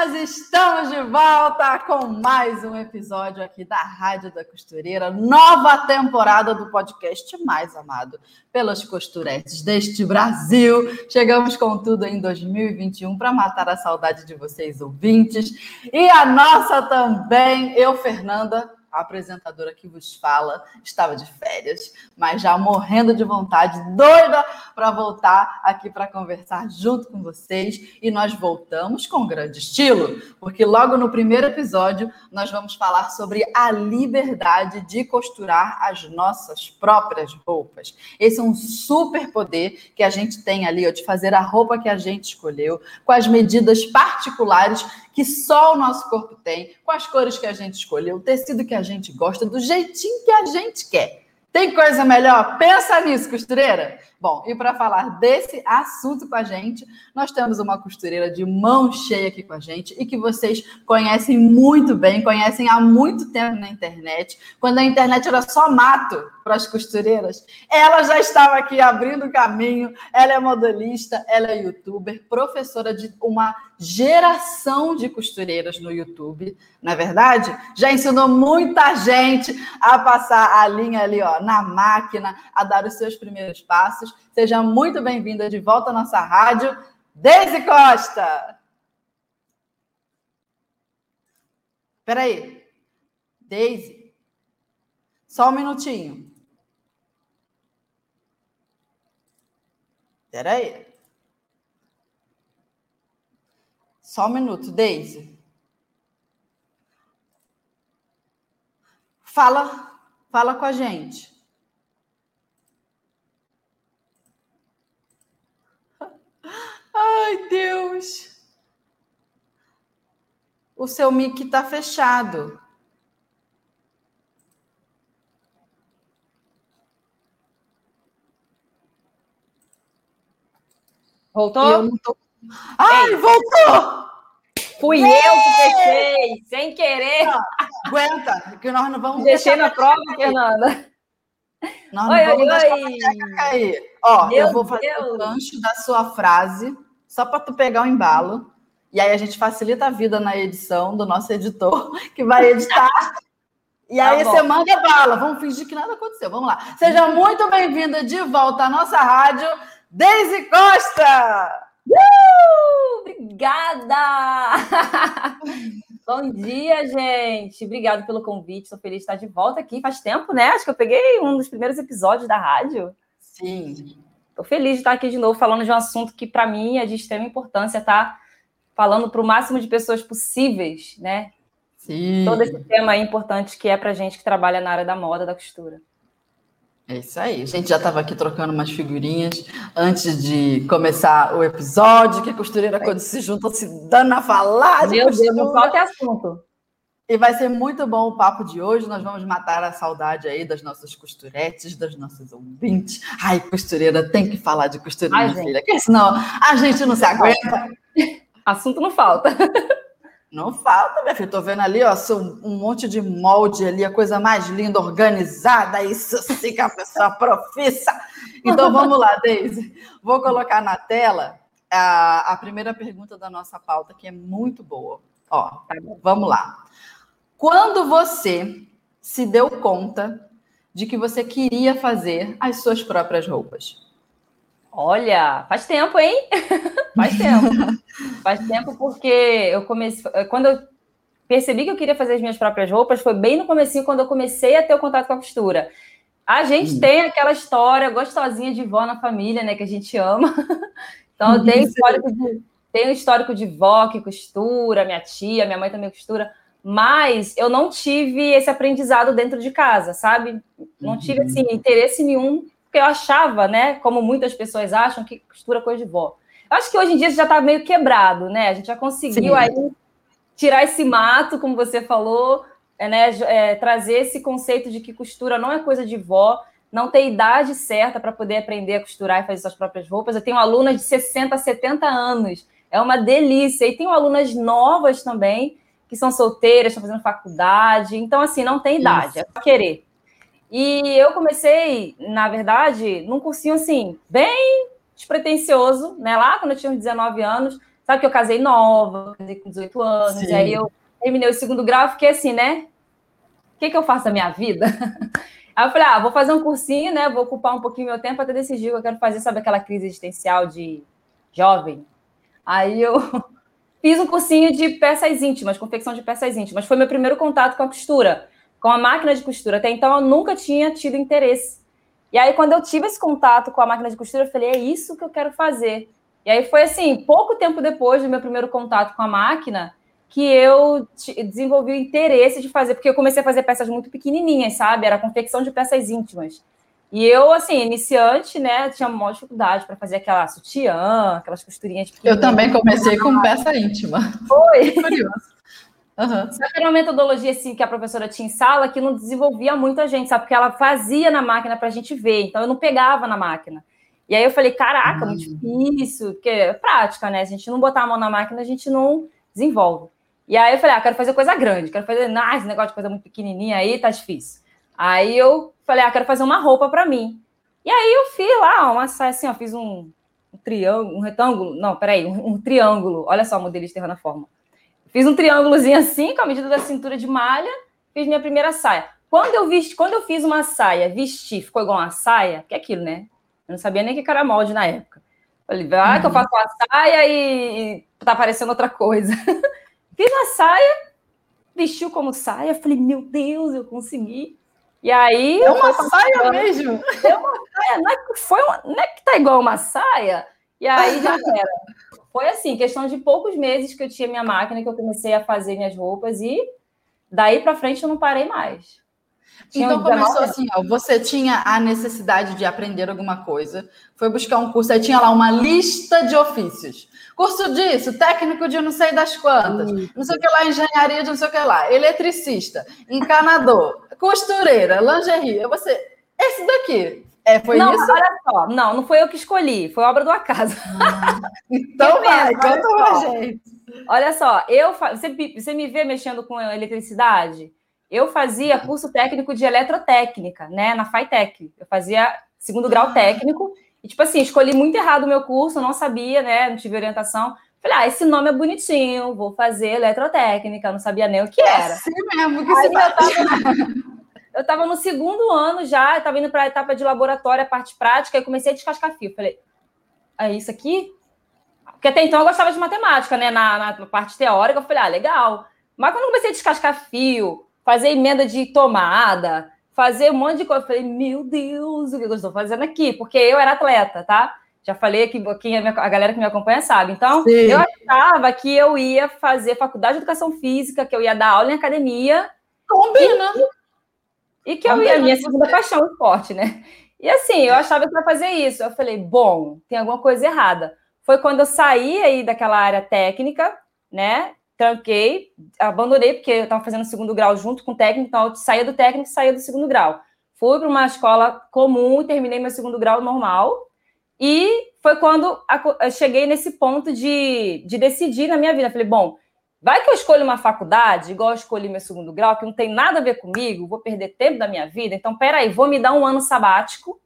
Nós estamos de volta com mais um episódio aqui da Rádio da Costureira, nova temporada do podcast mais amado pelas costuretes deste Brasil. Chegamos com tudo em 2021 para matar a saudade de vocês ouvintes e a nossa também, eu, Fernanda, a apresentadora que vos fala, estava de férias, mas já morrendo de vontade, doida para voltar aqui para conversar junto com vocês. E nós voltamos com grande estilo, porque logo no primeiro episódio nós vamos falar sobre a liberdade de costurar as nossas próprias roupas. Esse é um super poder que a gente tem ali, ó, de fazer a roupa que a gente escolheu, com as medidas particulares que só o nosso corpo tem, com as cores que a gente escolheu, o tecido que a gente gosta, do jeitinho que a gente quer. Tem coisa melhor? Pensa nisso, costureira. Bom, e para falar desse assunto com a gente, nós temos uma costureira de mão cheia aqui com a gente e que vocês conhecem muito bem, conhecem há muito tempo na internet, quando a internet era só mato para as costureiras. Ela já estava aqui abrindo caminho, ela é modelista, ela é youtuber, professora de uma geração de costureiras no YouTube, na é verdade, já ensinou muita gente a passar a linha ali, ó, na máquina, a dar os seus primeiros passos. Seja muito bem-vinda de volta à nossa rádio, Deise Costa. Espera aí. Deise. Só um minutinho. Espera aí. Só um minuto, Deise. Fala, fala com a gente. Ai, Deus. O seu mic está fechado. Voltou? Eu não tô... Ai, Ei. voltou! Fui eu que fechei, sem querer. Não, aguenta, que nós não vamos Deixei na prova, Fernanda. Nós não oi, vamos oi, deixar cair. Ó, Meu eu vou fazer Deus. o gancho da sua frase só para tu pegar o embalo. E aí a gente facilita a vida na edição do nosso editor, que vai editar. E tá aí você manda bala. Vamos fingir que nada aconteceu. Vamos lá. Seja muito bem-vinda de volta à nossa rádio, Deise Costa! Uh! Obrigada! Bom dia, gente. Obrigada pelo convite. Estou feliz de estar de volta aqui. Faz tempo, né? Acho que eu peguei um dos primeiros episódios da rádio. Sim. Estou feliz de estar aqui de novo falando de um assunto que, para mim, é de extrema importância estar tá falando para o máximo de pessoas possíveis, né? Sim. Todo esse tema é importante que é para gente que trabalha na área da moda, da costura. É isso aí. A gente já estava aqui trocando umas figurinhas antes de começar o episódio, que a costureira, quando se junta, se dando a falar. Meu costura. Deus, não falta assunto. E vai ser muito bom o papo de hoje. Nós vamos matar a saudade aí das nossas costuretes, das nossas ouvintes. Ai, costureira, tem que falar de costura, Ai, filha, porque senão a gente não se aguenta. Assunto não falta. Não falta, minha filha. Estou vendo ali, ó, um monte de molde ali, a coisa mais linda, organizada, isso sim que a pessoa profissa. Então vamos lá, Deise. Vou colocar na tela a, a primeira pergunta da nossa pauta, que é muito boa. Ó, vamos lá. Quando você se deu conta de que você queria fazer as suas próprias roupas? Olha, faz tempo, hein? faz tempo. faz tempo porque eu comecei. Quando eu percebi que eu queria fazer as minhas próprias roupas, foi bem no começo, quando eu comecei a ter o contato com a costura. A gente hum. tem aquela história gostosinha de vó na família, né? Que a gente ama. Então, eu tenho histórico de, tenho histórico de vó que costura, minha tia, minha mãe também costura mas eu não tive esse aprendizado dentro de casa, sabe? Não tive assim, interesse nenhum, porque eu achava, né, como muitas pessoas acham, que costura coisa de vó. Acho que hoje em dia já está meio quebrado, né? A gente já conseguiu Sim. aí tirar esse mato, como você falou, é, né? É, trazer esse conceito de que costura não é coisa de vó, não tem idade certa para poder aprender a costurar e fazer suas próprias roupas. Eu tenho alunas de 60, 70 anos. É uma delícia. E tenho alunas novas também, que são solteiras, estão fazendo faculdade. Então, assim, não tem idade, Isso. é só querer. E eu comecei, na verdade, num cursinho assim, bem despretensioso, né? Lá quando eu tinha uns 19 anos, sabe que eu casei nova, casei com 18 anos, Sim. e aí eu terminei o segundo grau, fiquei assim, né? O que, que eu faço da minha vida? Aí eu falei, ah, vou fazer um cursinho, né? Vou ocupar um pouquinho meu tempo até decidir o que eu quero fazer, sabe aquela crise existencial de jovem? Aí eu fiz um cursinho de peças íntimas, confecção de peças íntimas. Foi meu primeiro contato com a costura com a máquina de costura. Até então eu nunca tinha tido interesse. E aí, quando eu tive esse contato com a máquina de costura, eu falei, é isso que eu quero fazer. E aí foi assim, pouco tempo depois do meu primeiro contato com a máquina, que eu desenvolvi o interesse de fazer, porque eu comecei a fazer peças muito pequenininhas, sabe? Era confecção de peças íntimas. E eu, assim, iniciante, né, tinha uma dificuldade para fazer aquela sutiã, aquelas costurinhas Eu também comecei com peça íntima. Foi. Curioso. Uhum. Só que era uma metodologia assim que a professora tinha em sala que não desenvolvia muita gente, sabe? Porque ela fazia na máquina para a gente ver, então eu não pegava na máquina. E aí eu falei, caraca, uhum. muito difícil, porque é prática, né? Se a gente não botar a mão na máquina, a gente não desenvolve. E aí eu falei, ah, quero fazer coisa grande, quero fazer, ah, esse negócio de coisa muito pequenininha aí tá difícil. Aí eu falei, ah, quero fazer uma roupa para mim. E aí eu fiz lá uma saia assim, ó, fiz um, um triângulo, um retângulo, não, peraí, um, um triângulo. Olha só, modelista errando a forma Fiz um triângulozinho assim, com a medida da cintura de malha, fiz minha primeira saia. Quando eu vesti, quando eu fiz uma saia, vesti, ficou igual uma saia, que é aquilo, né? Eu não sabia nem que era molde na época. Falei, ah, uhum. que eu faço uma saia e, e tá aparecendo outra coisa. fiz uma saia, vestiu como saia, falei, meu Deus, eu consegui. E aí. É uma saia mesmo? É uma saia, não é, foi uma, não é que tá igual uma saia? E aí já era. Foi assim, questão de poucos meses que eu tinha minha máquina, que eu comecei a fazer minhas roupas e daí para frente eu não parei mais. Tinha então começou assim, ó, você tinha a necessidade de aprender alguma coisa, foi buscar um curso, aí tinha lá uma lista de ofícios. Curso disso, técnico de não sei das quantas, não sei o que lá, engenharia de não sei o que lá, eletricista, encanador, costureira, lingerie. Você, esse daqui, é, foi não, isso? olha só, não, não foi eu que escolhi, foi obra do acaso. Ah, então vai, conta pra gente. Olha só, eu você, você me vê mexendo com eletricidade? Eu fazia curso técnico de eletrotécnica, né, na FAITEC. Eu fazia segundo grau ah. técnico e tipo assim, escolhi muito errado o meu curso, não sabia, né, não tive orientação. Falei, ah, esse nome é bonitinho, vou fazer eletrotécnica, não sabia nem o que é era. É assim mesmo que Aí se tava... Eu estava no segundo ano já, estava indo para a etapa de laboratório, a parte prática, e comecei a descascar fio. Falei, é isso aqui? Porque até então eu gostava de matemática, né? Na, na parte teórica, eu falei, ah, legal. Mas quando eu comecei a descascar fio, fazer emenda de tomada, fazer um monte de coisa, eu falei, meu Deus, o que eu estou fazendo aqui? Porque eu era atleta, tá? Já falei que quem é a galera que me acompanha sabe. Então, Sim. eu achava que eu ia fazer faculdade de educação física, que eu ia dar aula em academia. Combina. E, e que eu ia, minha segunda paixão, o esporte, né? E assim, eu achava que ia fazer isso. Eu falei, bom, tem alguma coisa errada. Foi quando eu saí aí daquela área técnica, né? Tranquei, abandonei, porque eu estava fazendo segundo grau junto com o técnico, então eu saía do técnico e saía do segundo grau. Fui para uma escola comum e terminei meu segundo grau normal. E foi quando eu cheguei nesse ponto de, de decidir na minha vida. falei, bom, Vai que eu escolho uma faculdade, igual eu escolhi meu segundo grau, que não tem nada a ver comigo, vou perder tempo da minha vida. Então, peraí, vou me dar um ano sabático,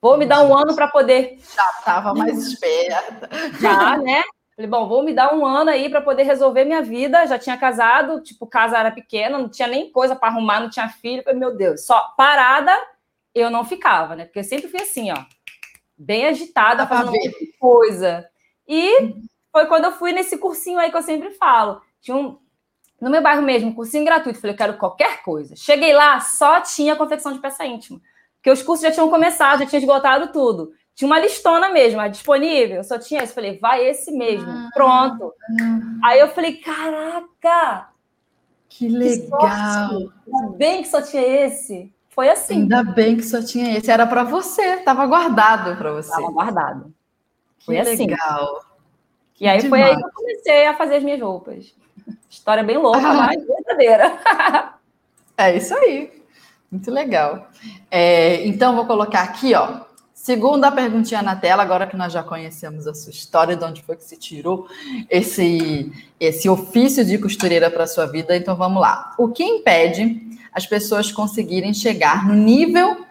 vou me dar um ano para poder. Já estava mais esperta. Já, né? Falei, bom, vou me dar um ano aí para poder resolver minha vida. Já tinha casado, tipo, casa era pequena, não tinha nem coisa para arrumar, não tinha filho. Falei, meu Deus, só parada eu não ficava, né? Porque eu sempre fui assim, ó, bem agitada, fazendo coisa. E foi quando eu fui nesse cursinho aí que eu sempre falo. Tinha um, no meu bairro mesmo, cursinho gratuito. Falei, eu quero qualquer coisa. Cheguei lá, só tinha confecção de peça íntima. Porque os cursos já tinham começado, já tinha esgotado tudo. Tinha uma listona mesmo, disponível. Só tinha esse. Falei, vai esse mesmo. Ah, Pronto. Ah, aí eu falei, caraca! Que legal! Ainda bem que só tinha esse. Foi assim. Ainda bem que só tinha esse. Era para você, estava guardado para você. Estava guardado. Foi que assim. legal. E aí Demais. foi aí que eu comecei a fazer as minhas roupas. História bem louca, ah. mas verdadeira. é isso aí. Muito legal. É, então, vou colocar aqui, ó. Segunda perguntinha na tela, agora que nós já conhecemos a sua história, de onde foi que se tirou esse, esse ofício de costureira para a sua vida. Então, vamos lá. O que impede as pessoas conseguirem chegar no nível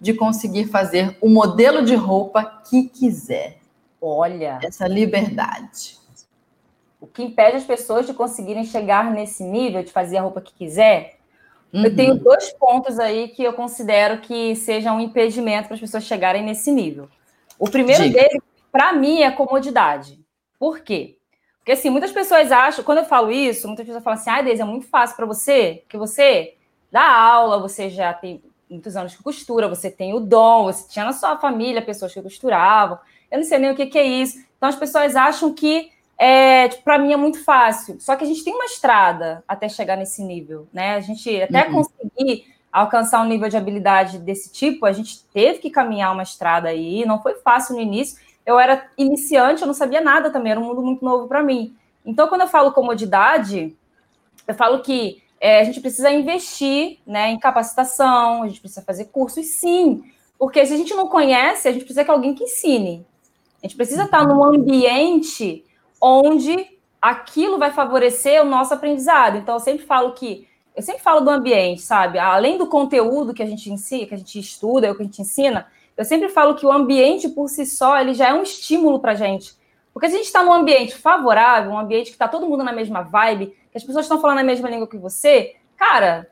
de conseguir fazer o modelo de roupa que quiser? Olha. Essa liberdade. O que impede as pessoas de conseguirem chegar nesse nível de fazer a roupa que quiser? Uhum. Eu tenho dois pontos aí que eu considero que sejam um impedimento para as pessoas chegarem nesse nível. O primeiro Diga. dele, para mim, é comodidade. Por quê? Porque assim, muitas pessoas acham, quando eu falo isso, muitas pessoas falam assim: ah, Deise, é muito fácil para você, que você dá aula, você já tem muitos anos que costura, você tem o dom, você tinha na sua família pessoas que costuravam. Eu não sei nem o que, que é isso. Então as pessoas acham que é, tipo, para mim é muito fácil. Só que a gente tem uma estrada até chegar nesse nível, né? A gente até uhum. conseguir alcançar um nível de habilidade desse tipo, a gente teve que caminhar uma estrada aí. Não foi fácil no início. Eu era iniciante, eu não sabia nada também. Era um mundo muito novo para mim. Então, quando eu falo comodidade, eu falo que é, a gente precisa investir né, em capacitação, a gente precisa fazer cursos, sim. Porque se a gente não conhece, a gente precisa que alguém que ensine. A gente precisa estar num ambiente onde aquilo vai favorecer o nosso aprendizado. Então, eu sempre falo que eu sempre falo do ambiente, sabe? Além do conteúdo que a gente ensina, que a gente estuda, é que a gente ensina, eu sempre falo que o ambiente por si só ele já é um estímulo para a gente. Porque se a gente está num ambiente favorável, um ambiente que está todo mundo na mesma vibe, que as pessoas estão falando a mesma língua que você, cara,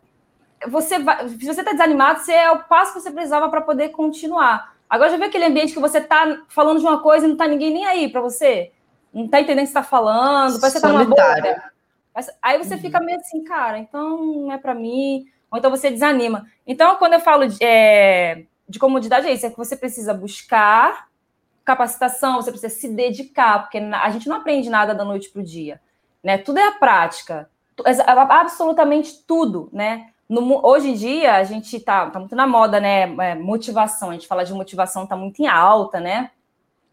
você vai, se você está desanimado, você é o passo que você precisava para poder continuar. Agora já vê aquele ambiente que você está falando de uma coisa e não está ninguém nem aí para você? Não tá entendendo o que está falando, parece que tá numa bolha. Aí você uhum. fica meio assim, cara, então não é para mim, ou então você desanima. Então, quando eu falo de, é, de comodidade, é isso, é que você precisa buscar capacitação, você precisa se dedicar, porque a gente não aprende nada da noite para o dia, né? Tudo é a prática, absolutamente tudo, né? No, hoje em dia, a gente tá, tá muito na moda, né? É, motivação, a gente fala de motivação, tá muito em alta, né?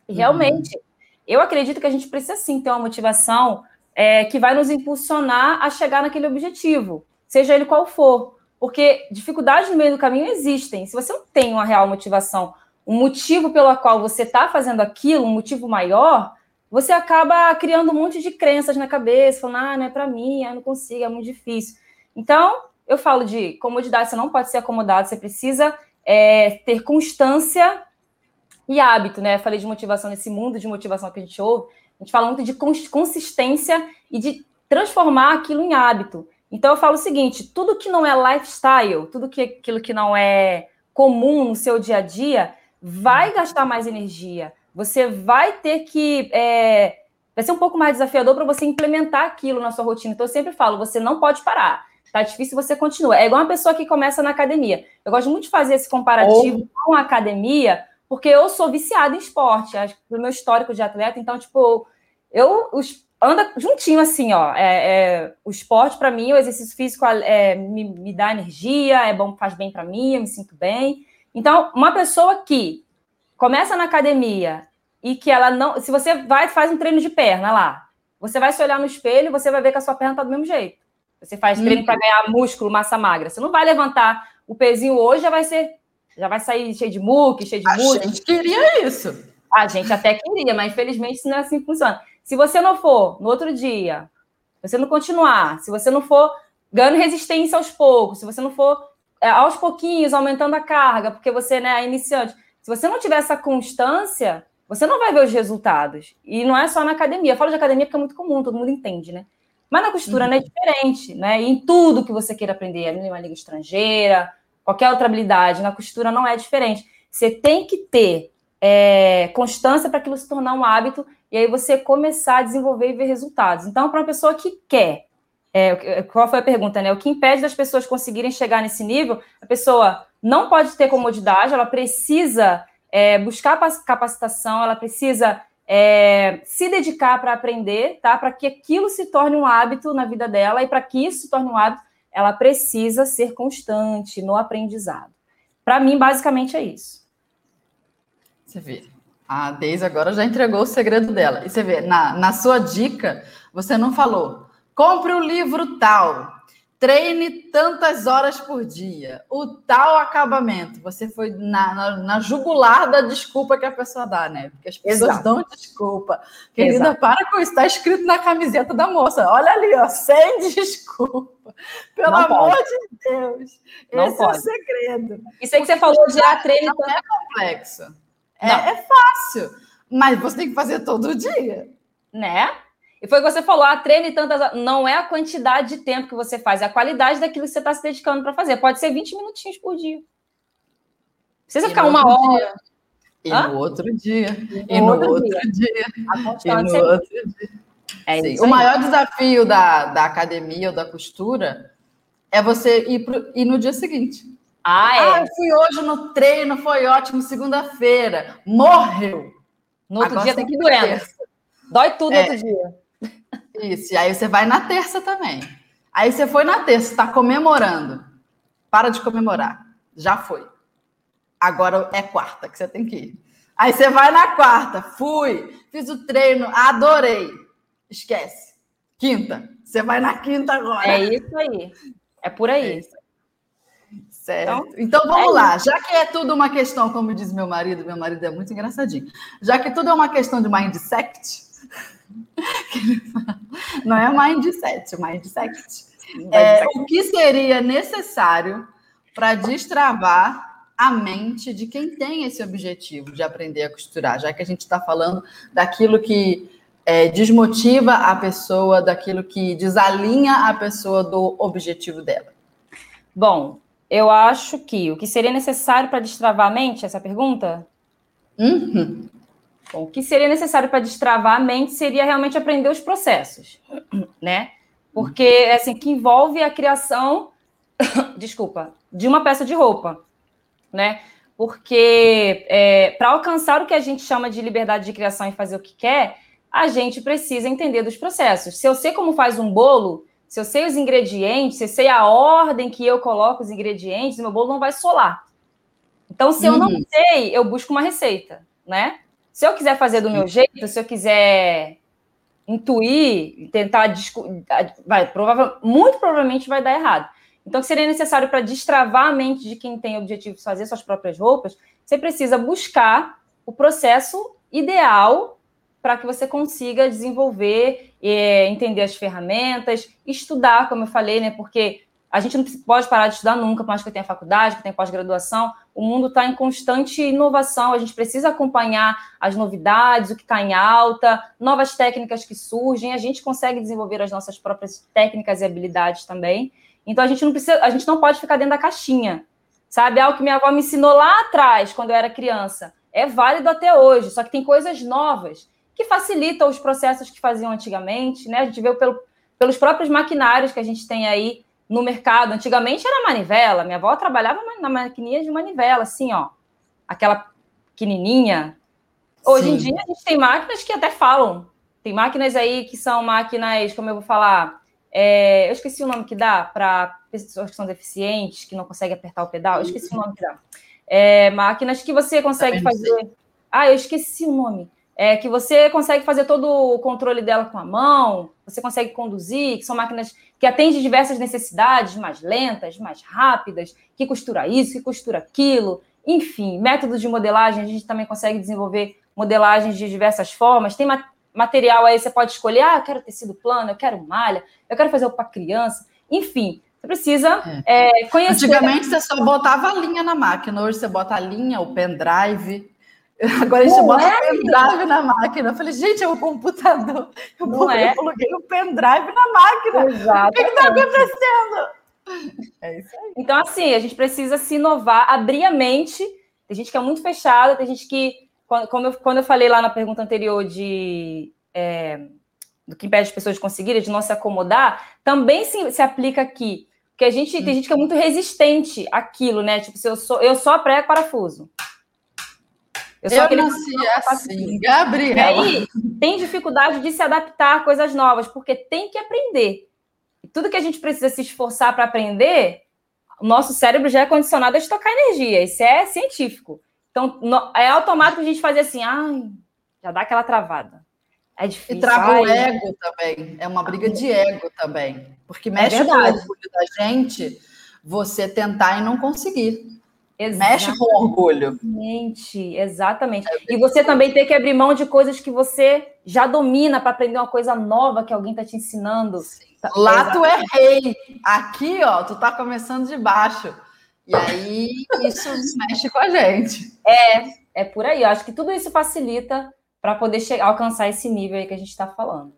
E uhum. realmente, uhum. Eu acredito que a gente precisa sim ter uma motivação é, que vai nos impulsionar a chegar naquele objetivo, seja ele qual for. Porque dificuldades no meio do caminho existem. Se você não tem uma real motivação, um motivo pelo qual você está fazendo aquilo, um motivo maior, você acaba criando um monte de crenças na cabeça, falando, ah, não é para mim, ah, não consigo, é muito difícil. Então, eu falo de comodidade, você não pode ser acomodado, você precisa é, ter constância e hábito, né? Eu falei de motivação nesse mundo de motivação que a gente ouve. A gente fala muito de consistência e de transformar aquilo em hábito. Então eu falo o seguinte: tudo que não é lifestyle, tudo que aquilo que não é comum no seu dia a dia, vai gastar mais energia. Você vai ter que é, vai ser um pouco mais desafiador para você implementar aquilo na sua rotina. Então eu sempre falo, você não pode parar. Tá difícil, você continua. É igual uma pessoa que começa na academia. Eu gosto muito de fazer esse comparativo com a academia, porque eu sou viciada em esporte, acho do meu histórico de atleta, então, tipo, eu os, anda juntinho assim, ó. É, é o esporte, para mim, o exercício físico é, me, me, dá energia, é bom, faz bem para mim, eu me sinto bem. Então, uma pessoa que começa na academia e que ela não. Se você vai faz um treino de perna lá, você vai se olhar no espelho, você vai ver que a sua perna tá do mesmo jeito. Você faz treino para ganhar músculo, massa magra. Você não vai levantar o pezinho hoje, já vai ser já vai sair cheio de muque, cheio de A gente queria isso. A gente até queria, mas infelizmente isso não é assim que funciona. Se você não for no outro dia, se você não continuar, se você não for ganhando resistência aos poucos, se você não for é, aos pouquinhos aumentando a carga, porque você né, é iniciante, se você não tiver essa constância, você não vai ver os resultados. E não é só na academia. Eu falo de academia porque é muito comum, todo mundo entende, né? Mas na costura uhum. não é diferente, né? E em tudo que você queira aprender, uma língua estrangeira, qualquer outra habilidade, na costura não é diferente. Você tem que ter é, constância para aquilo se tornar um hábito e aí você começar a desenvolver e ver resultados. Então, para uma pessoa que quer, é, qual foi a pergunta, né? O que impede das pessoas conseguirem chegar nesse nível? A pessoa não pode ter comodidade, ela precisa é, buscar capacitação, ela precisa é, se dedicar para aprender, tá? Para que aquilo se torne um hábito na vida dela e para que isso se torne um hábito, ela precisa ser constante no aprendizado. Para mim, basicamente é isso. Você vê. A Deise agora já entregou o segredo dela. E você vê, na, na sua dica, você não falou, compre o livro tal, treine tantas horas por dia, o tal acabamento. Você foi na, na, na, jugular da desculpa que a pessoa dá, né? Porque as pessoas Exato. dão desculpa. Querida, Exato. para com isso. Está escrito na camiseta da moça. Olha ali, ó, sem desculpa. Pelo não amor pode. de Deus. Não Esse pode. é o segredo. Isso aí que você falou de ah, treine. Não é complexo. É, é fácil. Mas você tem que fazer todo dia. Né? E foi o que você falou, a treine tantas. Não é a quantidade de tempo que você faz, é a qualidade daquilo que você está se dedicando para fazer. Pode ser 20 minutinhos por dia. Precisa e ficar uma hora. E Hã? no outro dia. E, no, outro, outro dia. dia. E no outro dia. É o maior desafio da, da academia ou da costura é você ir, pro, ir no dia seguinte. Ah, é. Ah, eu fui hoje no treino, foi ótimo, segunda-feira. Morreu. No outro Agora dia tem que doer. Dói tudo é. outro dia. Isso, e aí você vai na terça também. Aí você foi na terça, está comemorando. Para de comemorar. Já foi. Agora é quarta que você tem que ir. Aí você vai na quarta, fui, fiz o treino, adorei. Esquece. Quinta. Você vai na quinta agora. É isso aí. É por aí. É certo. Então, então vamos é lá. Já que é tudo uma questão, como diz meu marido, meu marido é muito engraçadinho. Já que tudo é uma questão de mindset, Não é mindset, mindset. É, o que seria necessário para destravar a mente de quem tem esse objetivo de aprender a costurar, já que a gente está falando daquilo que é, desmotiva a pessoa, daquilo que desalinha a pessoa do objetivo dela? Bom, eu acho que o que seria necessário para destravar a mente, essa pergunta? Uhum. Bom, o que seria necessário para destravar a mente seria realmente aprender os processos, né? Porque, assim, que envolve a criação, desculpa, de uma peça de roupa, né? Porque é, para alcançar o que a gente chama de liberdade de criação e fazer o que quer, a gente precisa entender dos processos. Se eu sei como faz um bolo, se eu sei os ingredientes, se eu sei a ordem que eu coloco os ingredientes, meu bolo não vai solar. Então, se eu não uhum. sei, eu busco uma receita, né? Se eu quiser fazer do meu jeito, se eu quiser intuir, tentar vai, provável, muito provavelmente vai dar errado. Então, que seria necessário para destravar a mente de quem tem o objetivo de fazer suas próprias roupas, você precisa buscar o processo ideal para que você consiga desenvolver, é, entender as ferramentas, estudar, como eu falei, né? Porque a gente não pode parar de estudar nunca, por mais que eu tenha faculdade, que eu tenha pós-graduação. O mundo está em constante inovação, a gente precisa acompanhar as novidades, o que está em alta, novas técnicas que surgem, a gente consegue desenvolver as nossas próprias técnicas e habilidades também. Então a gente não precisa, a gente não pode ficar dentro da caixinha. Sabe, algo que minha avó me ensinou lá atrás, quando eu era criança, é válido até hoje, só que tem coisas novas que facilitam os processos que faziam antigamente, né? A gente vê pelo, pelos próprios maquinários que a gente tem aí no mercado. Antigamente era manivela. Minha avó trabalhava na maquininha de manivela, assim, ó. Aquela pequenininha. Hoje Sim. em dia a gente tem máquinas que até falam. Tem máquinas aí que são máquinas, como eu vou falar, é, eu esqueci o nome que dá para pessoas que são deficientes, que não conseguem apertar o pedal. Eu esqueci o nome que dá. É, máquinas que você consegue fazer. Ah, eu esqueci o nome. É, que você consegue fazer todo o controle dela com a mão, você consegue conduzir, que são máquinas que atende diversas necessidades, mais lentas, mais rápidas, que costura isso, que costura aquilo, enfim, métodos de modelagem, a gente também consegue desenvolver modelagens de diversas formas. Tem material aí, você pode escolher, ah, eu quero tecido plano, eu quero malha, eu quero fazer para criança, enfim. Você precisa é. É, conhecer. Antigamente você só botava a linha na máquina, hoje você bota a linha, o pendrive. Agora a gente não bota é, pendrive na máquina. Eu falei, gente, é o um computador. Eu, não é. eu coloquei o um pendrive na máquina. Exatamente. O que está acontecendo? É isso aí. Então, assim, a gente precisa se inovar, abrir a mente. Tem gente que é muito fechada, tem gente que, como eu, quando eu falei lá na pergunta anterior de é, do que impede as pessoas de conseguirem, de não se acomodar, também se, se aplica aqui. Porque a gente tem gente que é muito resistente àquilo, né? Tipo, se eu sou, eu sou a pré-parafuso. Eu, sou eu nasci assim, Gabriela. E aí, tem dificuldade de se adaptar a coisas novas, porque tem que aprender. E tudo que a gente precisa se esforçar para aprender, o nosso cérebro já é condicionado a estocar energia. Isso é científico. Então, no, é automático a gente fazer assim, ai, já dá aquela travada. É difícil. E trava o ego também. É uma briga de ego também. Porque é mexe é com o orgulho da gente você tentar e não conseguir. Exatamente. Mexe com orgulho. Exatamente, exatamente. É e você também tem que abrir mão de coisas que você já domina para aprender uma coisa nova que alguém está te ensinando. Tá, Lá tu é rei. Aqui, ó, tu tá começando de baixo. E aí isso mexe com a gente. É, é por aí. Eu acho que tudo isso facilita para poder chegar, alcançar esse nível aí que a gente está falando.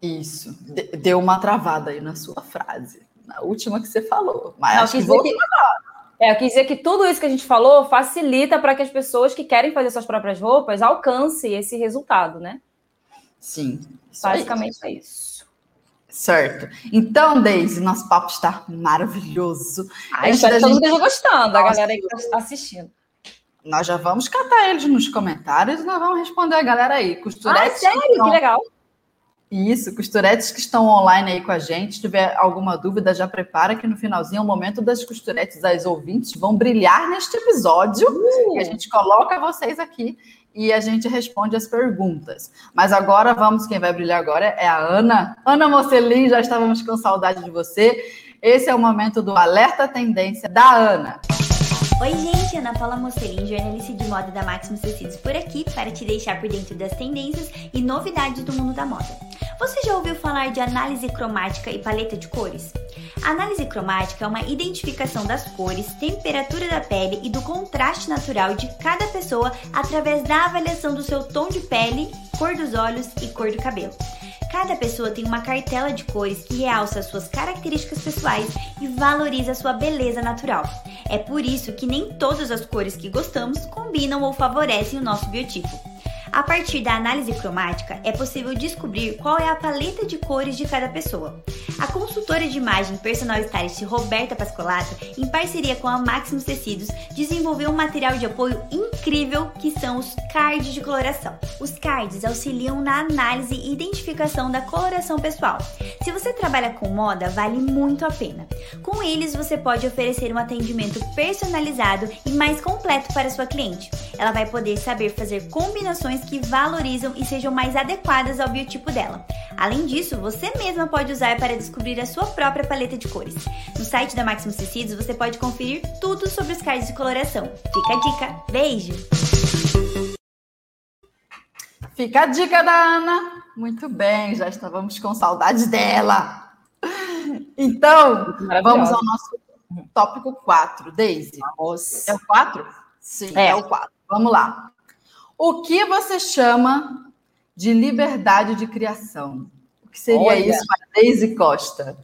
Isso. Deu uma travada aí na sua frase, na última que você falou. Mas Não, acho que vou... que é, eu quis dizer que tudo isso que a gente falou facilita para que as pessoas que querem fazer suas próprias roupas alcancem esse resultado, né? Sim. Basicamente é isso. Certo. Então, Deise, nosso papo está maravilhoso. Ai, espero que todo mundo esteja gostando, a galera aí que está assistindo. Nós já vamos catar eles nos comentários e nós vamos responder a galera aí. Costuretes ah, sério? Que legal. Isso, costuretes que estão online aí com a gente, se tiver alguma dúvida, já prepara que no finalzinho é o momento das costuretes, as ouvintes vão brilhar neste episódio uh. e a gente coloca vocês aqui e a gente responde as perguntas. Mas agora vamos, quem vai brilhar agora é a Ana. Ana Mocelin, já estávamos com saudade de você. Esse é o momento do Alerta Tendência da Ana. Oi, gente, Ana Paula Mocelin, jornalista de moda da Maximus Tecidos por aqui para te deixar por dentro das tendências e novidades do mundo da moda. Você já ouviu falar de análise cromática e paleta de cores? A análise cromática é uma identificação das cores, temperatura da pele e do contraste natural de cada pessoa através da avaliação do seu tom de pele, cor dos olhos e cor do cabelo. Cada pessoa tem uma cartela de cores que realça suas características pessoais e valoriza sua beleza natural. É por isso que nem todas as cores que gostamos combinam ou favorecem o nosso biotipo. A partir da análise cromática, é possível descobrir qual é a paleta de cores de cada pessoa. A consultora de imagem personal stylist Roberta Pascolato, em parceria com a Maximus Tecidos, desenvolveu um material de apoio incrível que são os cards de coloração. Os cards auxiliam na análise e identificação da coloração pessoal. Se você trabalha com moda, vale muito a pena. Com eles, você pode oferecer um atendimento personalizado e mais completo para sua cliente. Ela vai poder saber fazer combinações que valorizam e sejam mais adequadas ao biotipo dela. Além disso, você mesma pode usar para descobrir a sua própria paleta de cores. No site da Maximus Tecidos você pode conferir tudo sobre os cards de coloração. Fica a dica. Beijo! Fica a dica da Ana. Muito bem, já estávamos com saudade dela. Então, vamos ao nosso tópico 4. Daisy. É o 4? Sim, é. é o 4. Vamos lá. O que você chama de liberdade de criação? O que seria Olha, isso para Deise Costa?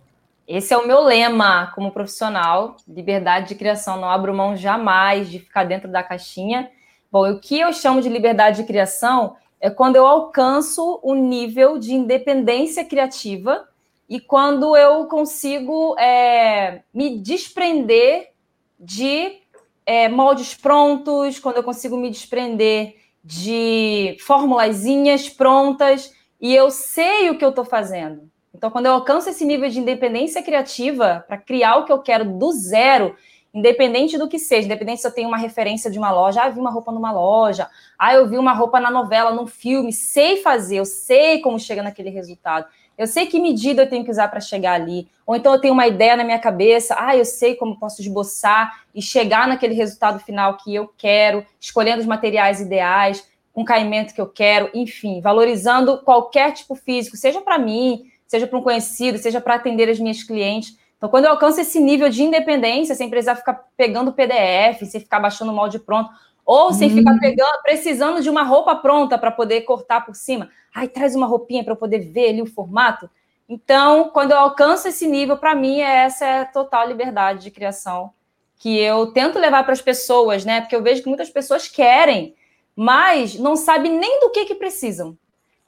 Esse é o meu lema como profissional, liberdade de criação. Não abro mão jamais de ficar dentro da caixinha. Bom, o que eu chamo de liberdade de criação é quando eu alcanço um nível de independência criativa e quando eu consigo é, me desprender de é, moldes prontos, quando eu consigo me desprender de formulazinhas prontas e eu sei o que eu estou fazendo. Então, quando eu alcanço esse nível de independência criativa para criar o que eu quero do zero, independente do que seja, independente se eu tenho uma referência de uma loja, ah, eu vi uma roupa numa loja, ah, eu vi uma roupa na novela, num filme, sei fazer, eu sei como chega naquele resultado. Eu sei que medida eu tenho que usar para chegar ali. Ou então eu tenho uma ideia na minha cabeça, ah, eu sei como posso esboçar e chegar naquele resultado final que eu quero, escolhendo os materiais ideais, com o caimento que eu quero, enfim, valorizando qualquer tipo físico, seja para mim, seja para um conhecido, seja para atender as minhas clientes. Então, quando eu alcanço esse nível de independência, sem precisar ficar pegando PDF, sem ficar baixando o molde pronto, ou sem hum. ficar pegando, precisando de uma roupa pronta para poder cortar por cima. Ai, traz uma roupinha para eu poder ver ali o formato. Então, quando eu alcanço esse nível, para mim, essa é a total liberdade de criação que eu tento levar para as pessoas, né? Porque eu vejo que muitas pessoas querem, mas não sabem nem do que que precisam.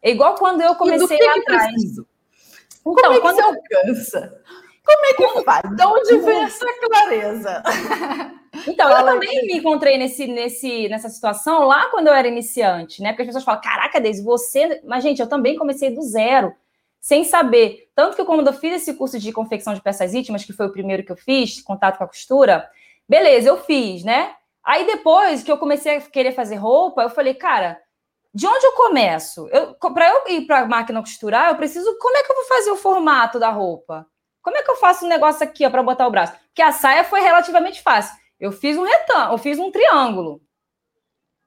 É igual quando eu comecei que atrás. Que então, Como é quando você eu... alcança? Como é que faz? De onde vem essa clareza? Então, eu também me encontrei nesse, nesse, nessa situação lá quando eu era iniciante, né? Porque as pessoas falam, caraca, Deise, você. Mas, gente, eu também comecei do zero, sem saber. Tanto que quando eu fiz esse curso de confecção de peças íntimas, que foi o primeiro que eu fiz, contato com a costura, beleza, eu fiz, né? Aí depois que eu comecei a querer fazer roupa, eu falei, cara, de onde eu começo? Para eu ir para a máquina costurar, eu preciso. Como é que eu vou fazer o formato da roupa? Como é que eu faço um negócio aqui para botar o braço? Porque a saia foi relativamente fácil. Eu fiz um retângulo, eu fiz um triângulo.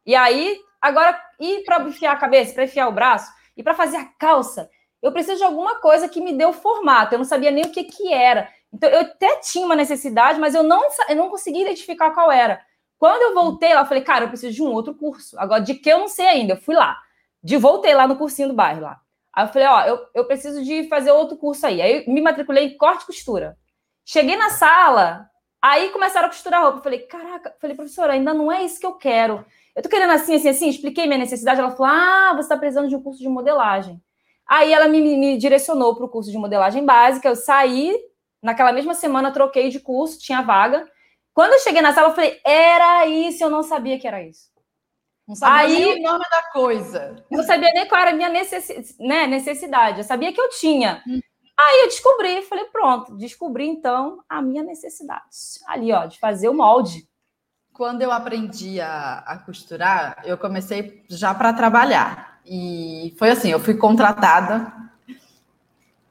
E aí, agora, ir para enfiar a cabeça, para enfiar o braço, e para fazer a calça, eu preciso de alguma coisa que me dê o formato. Eu não sabia nem o que, que era. Então, eu até tinha uma necessidade, mas eu não, eu não conseguia identificar qual era. Quando eu voltei lá, eu falei, cara, eu preciso de um outro curso. Agora, de que eu não sei ainda. Eu fui lá. De voltei lá no cursinho do bairro lá. Aí eu falei, ó, eu, eu preciso de fazer outro curso aí. Aí me matriculei em corte e costura. Cheguei na sala, aí começaram a costurar roupa. Eu falei, caraca, falei, professora, ainda não é isso que eu quero. Eu tô querendo assim, assim, assim, expliquei minha necessidade. Ela falou, ah, você está precisando de um curso de modelagem. Aí ela me, me direcionou para o curso de modelagem básica. Eu saí, naquela mesma semana, troquei de curso, tinha vaga. Quando eu cheguei na sala, eu falei, era isso, eu não sabia que era isso. Não sabia Aí, nem o nome da coisa. Não sabia nem qual era a minha necessidade, né, necessidade. Eu sabia que eu tinha. Hum. Aí eu descobri, falei, pronto, descobri então a minha necessidade. Ali, ó, de fazer o molde. Quando eu aprendi a, a costurar, eu comecei já para trabalhar. E foi assim, eu fui contratada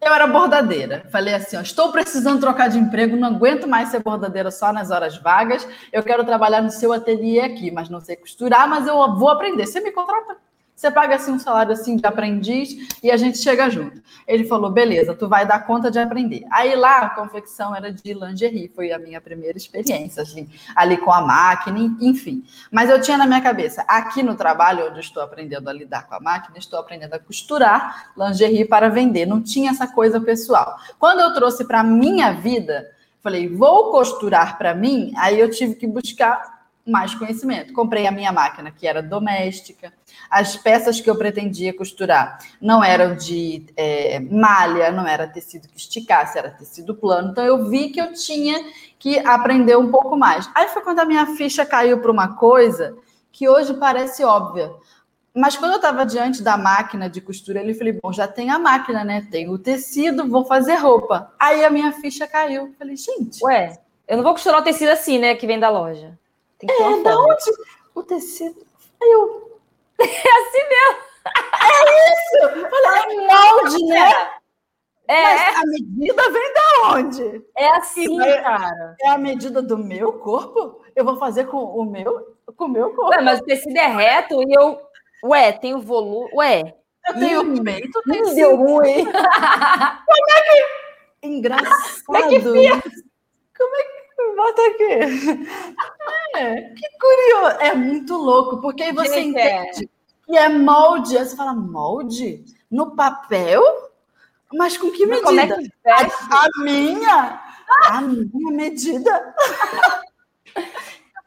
eu era bordadeira. Falei assim: ó, estou precisando trocar de emprego, não aguento mais ser bordadeira só nas horas vagas. Eu quero trabalhar no seu ateliê aqui, mas não sei costurar, mas eu vou aprender. Você me contrata? Você paga assim um salário assim de aprendiz e a gente chega junto. Ele falou: beleza, tu vai dar conta de aprender. Aí lá a confecção era de lingerie, foi a minha primeira experiência, assim, ali com a máquina, enfim. Mas eu tinha na minha cabeça, aqui no trabalho, onde estou aprendendo a lidar com a máquina, estou aprendendo a costurar lingerie para vender. Não tinha essa coisa pessoal. Quando eu trouxe para minha vida, falei, vou costurar para mim, aí eu tive que buscar mais conhecimento. Comprei a minha máquina, que era doméstica. As peças que eu pretendia costurar não eram de é, malha, não era tecido que esticasse, era tecido plano. Então eu vi que eu tinha que aprender um pouco mais. Aí foi quando a minha ficha caiu para uma coisa que hoje parece óbvia. Mas quando eu estava diante da máquina de costura, ele falei: bom, já tem a máquina, né? Tem o tecido, vou fazer roupa. Aí a minha ficha caiu. Falei, gente. Ué, eu não vou costurar o tecido assim, né? Que vem da loja. Tem que é, da onde? O tecido. Aí eu. É assim mesmo. É isso! Falei, é molde, né? É. Mas a medida vem da onde? É assim, é, cara. É a medida do meu corpo? Eu vou fazer com o meu, com o meu corpo. Ué, mas o tecido é reto e eu. Ué, tem o volume. Ué. Eu tenho hum, peito, tem deu ruim. Como é que. Engraçado. Como é que Como é que Bota aqui. É, que curioso. É muito louco, porque aí você Gente, é. entende que é molde. Aí você fala, molde? No papel? Mas com que medida? Como é que a, a minha? A minha medida?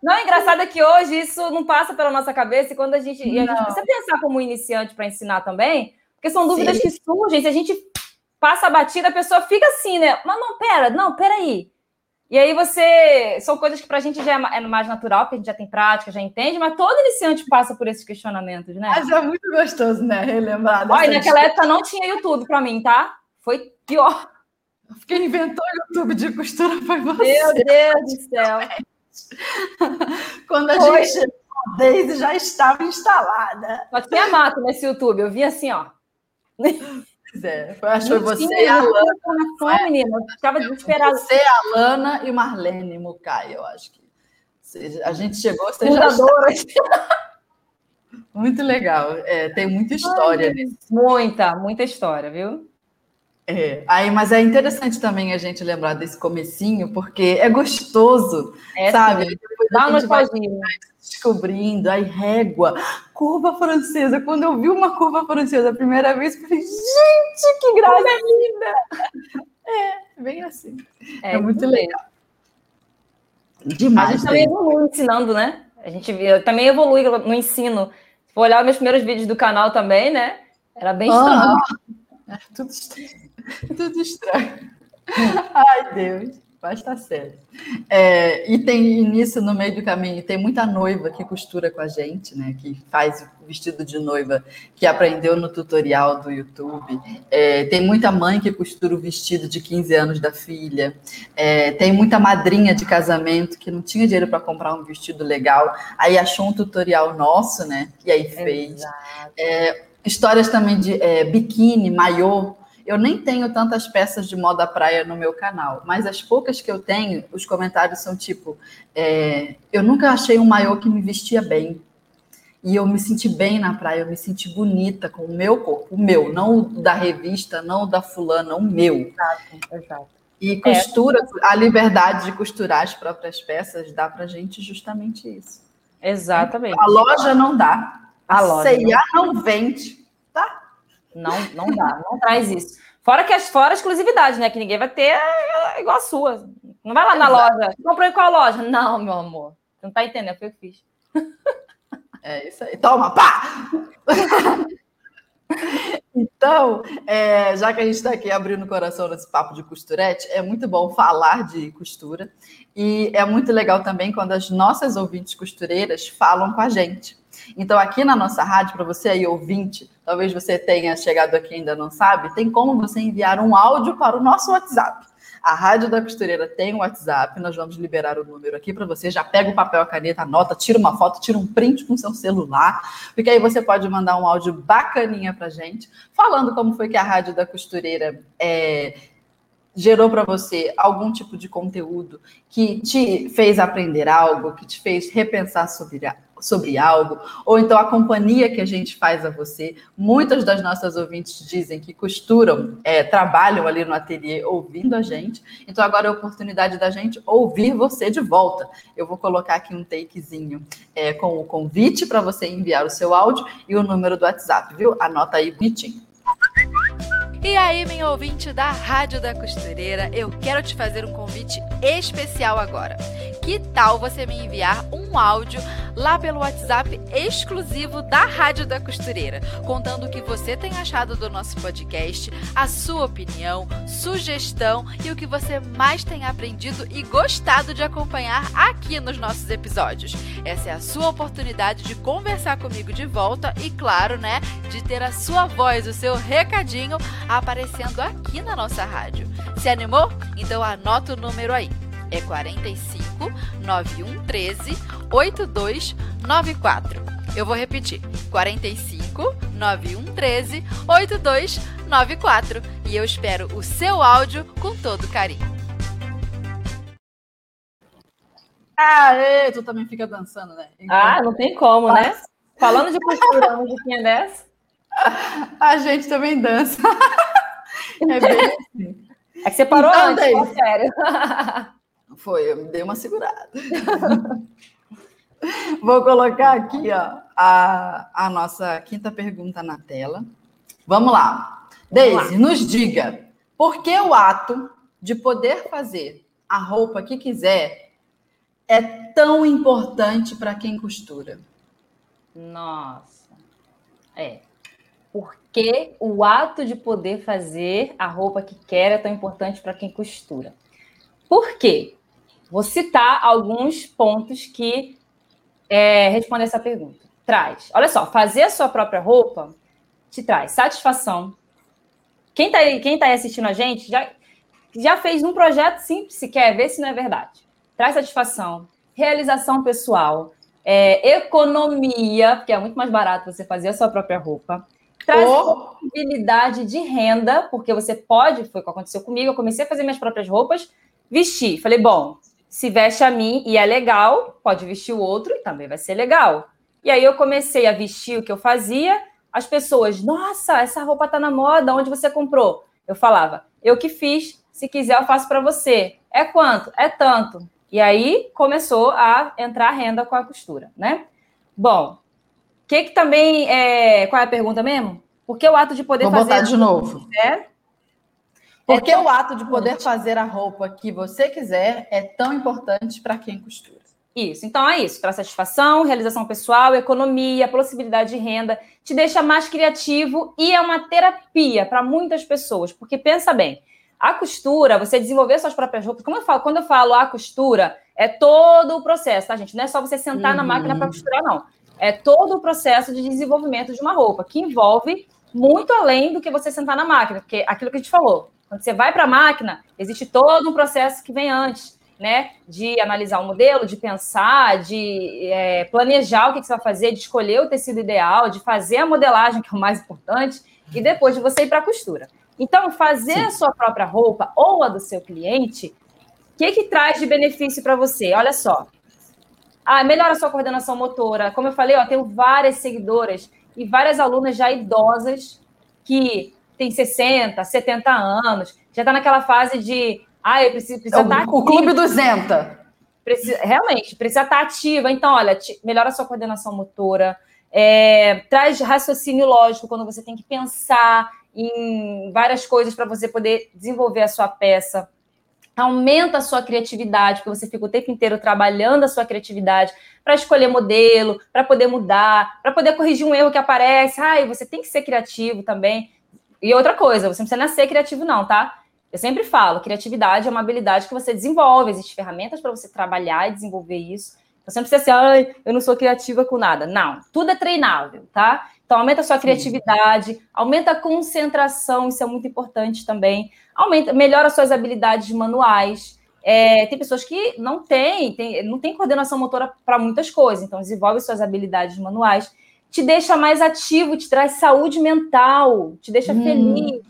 Não, é engraçado é que hoje isso não passa pela nossa cabeça e quando a gente. E a gente precisa pensar como iniciante para ensinar também, porque são dúvidas Sim. que surgem. Se a gente passa a batida, a pessoa fica assim, né? Mas não, pera, não, peraí. E aí você. São coisas que para a gente já é, é mais natural, porque a gente já tem prática, já entende, mas todo iniciante passa por esses questionamentos, né? Mas é muito gostoso, né? Relembrar. Olha, naquela época não tinha YouTube para mim, tá? Foi pior. Quem inventou o YouTube de costura foi você. Meu Deus do céu. Quando a foi. gente chegou, a Daisy já estava instalada. Só tinha mato nesse YouTube, eu vi assim, ó. Pois é, eu acho que foi você e a Lana. Fome, é? menina, eu ficava desesperada. Você, a Lana e Marlene Mukai, eu acho que. A gente chegou, você já Muito legal. É, tem muita história Ai, nisso. Muita, muita história, viu? É, aí, mas é interessante também a gente lembrar desse comecinho, porque é gostoso, é, sabe? Dá uma nostalgia descobrindo, aí régua, curva francesa. Quando eu vi uma curva francesa a primeira vez, eu falei, gente, que graça linda! É, bem assim. É, é muito legal. Demais. A gente também evolui ensinando, né? A gente também evolui no ensino. Se for olhar meus primeiros vídeos do canal também, né? Era bem estranho. tudo estranho. Tudo estranho. Ai, Deus. Vai estar sério. É, e tem início no meio do caminho, tem muita noiva que costura com a gente, né? Que faz o vestido de noiva que aprendeu no tutorial do YouTube. É, tem muita mãe que costura o vestido de 15 anos da filha. É, tem muita madrinha de casamento que não tinha dinheiro para comprar um vestido legal, aí achou um tutorial nosso, né? E aí fez. Histórias também de é, biquíni, maiô eu nem tenho tantas peças de moda praia no meu canal, mas as poucas que eu tenho, os comentários são tipo: é, eu nunca achei um maiô que me vestia bem. E eu me senti bem na praia, eu me senti bonita com o meu corpo, o meu, não o da revista, não o da fulana, o meu. Exato, exato. E costura, é. a liberdade de costurar as próprias peças dá pra gente justamente isso. Exatamente. A loja não dá. A, a loja CIA não vende. Não, não dá, não traz isso. Fora que as fora a exclusividade, né? Que ninguém vai ter é igual a sua. Não vai lá na Exato. loja. Comprou em qual loja? Não, meu amor. Você não tá entendendo, foi o que eu fiz. É isso aí. Toma, pá! Então, é, já que a gente está aqui abrindo o coração nesse papo de costurete, é muito bom falar de costura e é muito legal também quando as nossas ouvintes costureiras falam com a gente. Então, aqui na nossa rádio, para você aí ouvinte, talvez você tenha chegado aqui e ainda não sabe, tem como você enviar um áudio para o nosso WhatsApp. A Rádio da Costureira tem um WhatsApp, nós vamos liberar o número aqui para você. Já pega o papel, a caneta, anota, tira uma foto, tira um print com seu celular, porque aí você pode mandar um áudio bacaninha para gente, falando como foi que a Rádio da Costureira é, gerou para você algum tipo de conteúdo que te fez aprender algo, que te fez repensar sobre, sobre algo, ou então a companhia que a gente faz a você. Muitas das nossas ouvintes dizem que costuram, é, trabalham ali no ateliê ouvindo a gente. Então agora é a oportunidade da gente ouvir você de volta. Eu vou colocar aqui um takezinho é, com o convite para você enviar o seu áudio e o número do WhatsApp, viu? Anota aí bonitinho. E aí, minha ouvinte da Rádio da Costureira, eu quero te fazer um convite especial agora. Que tal você me enviar um áudio lá pelo WhatsApp exclusivo da Rádio da Costureira, contando o que você tem achado do nosso podcast, a sua opinião, sugestão e o que você mais tem aprendido e gostado de acompanhar aqui nos nossos episódios. Essa é a sua oportunidade de conversar comigo de volta e, claro, né, de ter a sua voz, o seu recadinho aparecendo aqui na nossa rádio. Se animou? Então anota o número aí. É 45 91 13 8294. Eu vou repetir. 45 91 13 8294. E eu espero o seu áudio com todo carinho. Aê, tu também fica dançando, né? ah, não tem como, né? Falando de costura, uma musiquinha dessa. A gente também dança. É bem assim. É que você parou então, antes, daí... sério. Foi, eu dei uma segurada. Vou colocar aqui ó, a, a nossa quinta pergunta na tela. Vamos lá. Deise, nos diga, por que o ato de poder fazer a roupa que quiser é tão importante para quem costura? Nossa. É porque o ato de poder fazer a roupa que quer é tão importante para quem costura. Por quê? Vou citar alguns pontos que é, respondem essa pergunta. Traz. Olha só, fazer a sua própria roupa te traz satisfação. Quem está aí, quem tá aí assistindo a gente já, já fez um projeto simples, se quer ver se não é verdade. Traz satisfação, realização pessoal, é, economia, porque é muito mais barato você fazer a sua própria roupa Traz oh. possibilidade de renda, porque você pode, foi o que aconteceu comigo, eu comecei a fazer minhas próprias roupas, vestir. Falei, bom, se veste a mim e é legal, pode vestir o outro e também vai ser legal. E aí eu comecei a vestir o que eu fazia, as pessoas, nossa, essa roupa tá na moda, onde você comprou? Eu falava, eu que fiz, se quiser eu faço para você. É quanto? É tanto. E aí começou a entrar a renda com a costura, né? Bom, que, que também é. Qual é a pergunta mesmo? Porque o ato de poder Vou fazer. Vou botar de novo. É, Porque é o ato de poder fazer a roupa que você quiser é tão importante para quem costura. Isso, então é isso. Traz satisfação, realização pessoal, economia, possibilidade de renda, te deixa mais criativo e é uma terapia para muitas pessoas. Porque pensa bem, A costura, você desenvolver suas próprias roupas, como eu falo, quando eu falo a costura, é todo o processo, tá, gente? Não é só você sentar uhum. na máquina para costurar, não. É todo o processo de desenvolvimento de uma roupa, que envolve muito além do que você sentar na máquina, porque aquilo que a gente falou, quando você vai para a máquina, existe todo um processo que vem antes, né? De analisar o modelo, de pensar, de é, planejar o que, que você vai fazer, de escolher o tecido ideal, de fazer a modelagem, que é o mais importante, e depois de você ir para a costura. Então, fazer Sim. a sua própria roupa ou a do seu cliente, o que, que traz de benefício para você? Olha só. Ah, melhora a sua coordenação motora. Como eu falei, ó, tenho várias seguidoras e várias alunas já idosas que têm 60, 70 anos, já está naquela fase de ah, eu preciso, preciso é estar O clube do Zenta. Precisa, realmente, precisa estar ativa. Então, olha, te, melhora a sua coordenação motora, é, traz raciocínio lógico quando você tem que pensar em várias coisas para você poder desenvolver a sua peça. Aumenta a sua criatividade, porque você fica o tempo inteiro trabalhando a sua criatividade para escolher modelo, para poder mudar, para poder corrigir um erro que aparece. Ai, você tem que ser criativo também. E outra coisa, você não precisa nascer criativo, não, tá? Eu sempre falo, criatividade é uma habilidade que você desenvolve, existem ferramentas para você trabalhar e desenvolver isso. Você não precisa ser, ai, eu não sou criativa com nada. Não, tudo é treinável, tá? Então, aumenta a sua criatividade, aumenta a concentração, isso é muito importante também. Aumenta, melhora suas habilidades manuais. É, tem pessoas que não têm, tem, não tem coordenação motora para muitas coisas, então desenvolve suas habilidades manuais, te deixa mais ativo, te traz saúde mental, te deixa hum. feliz,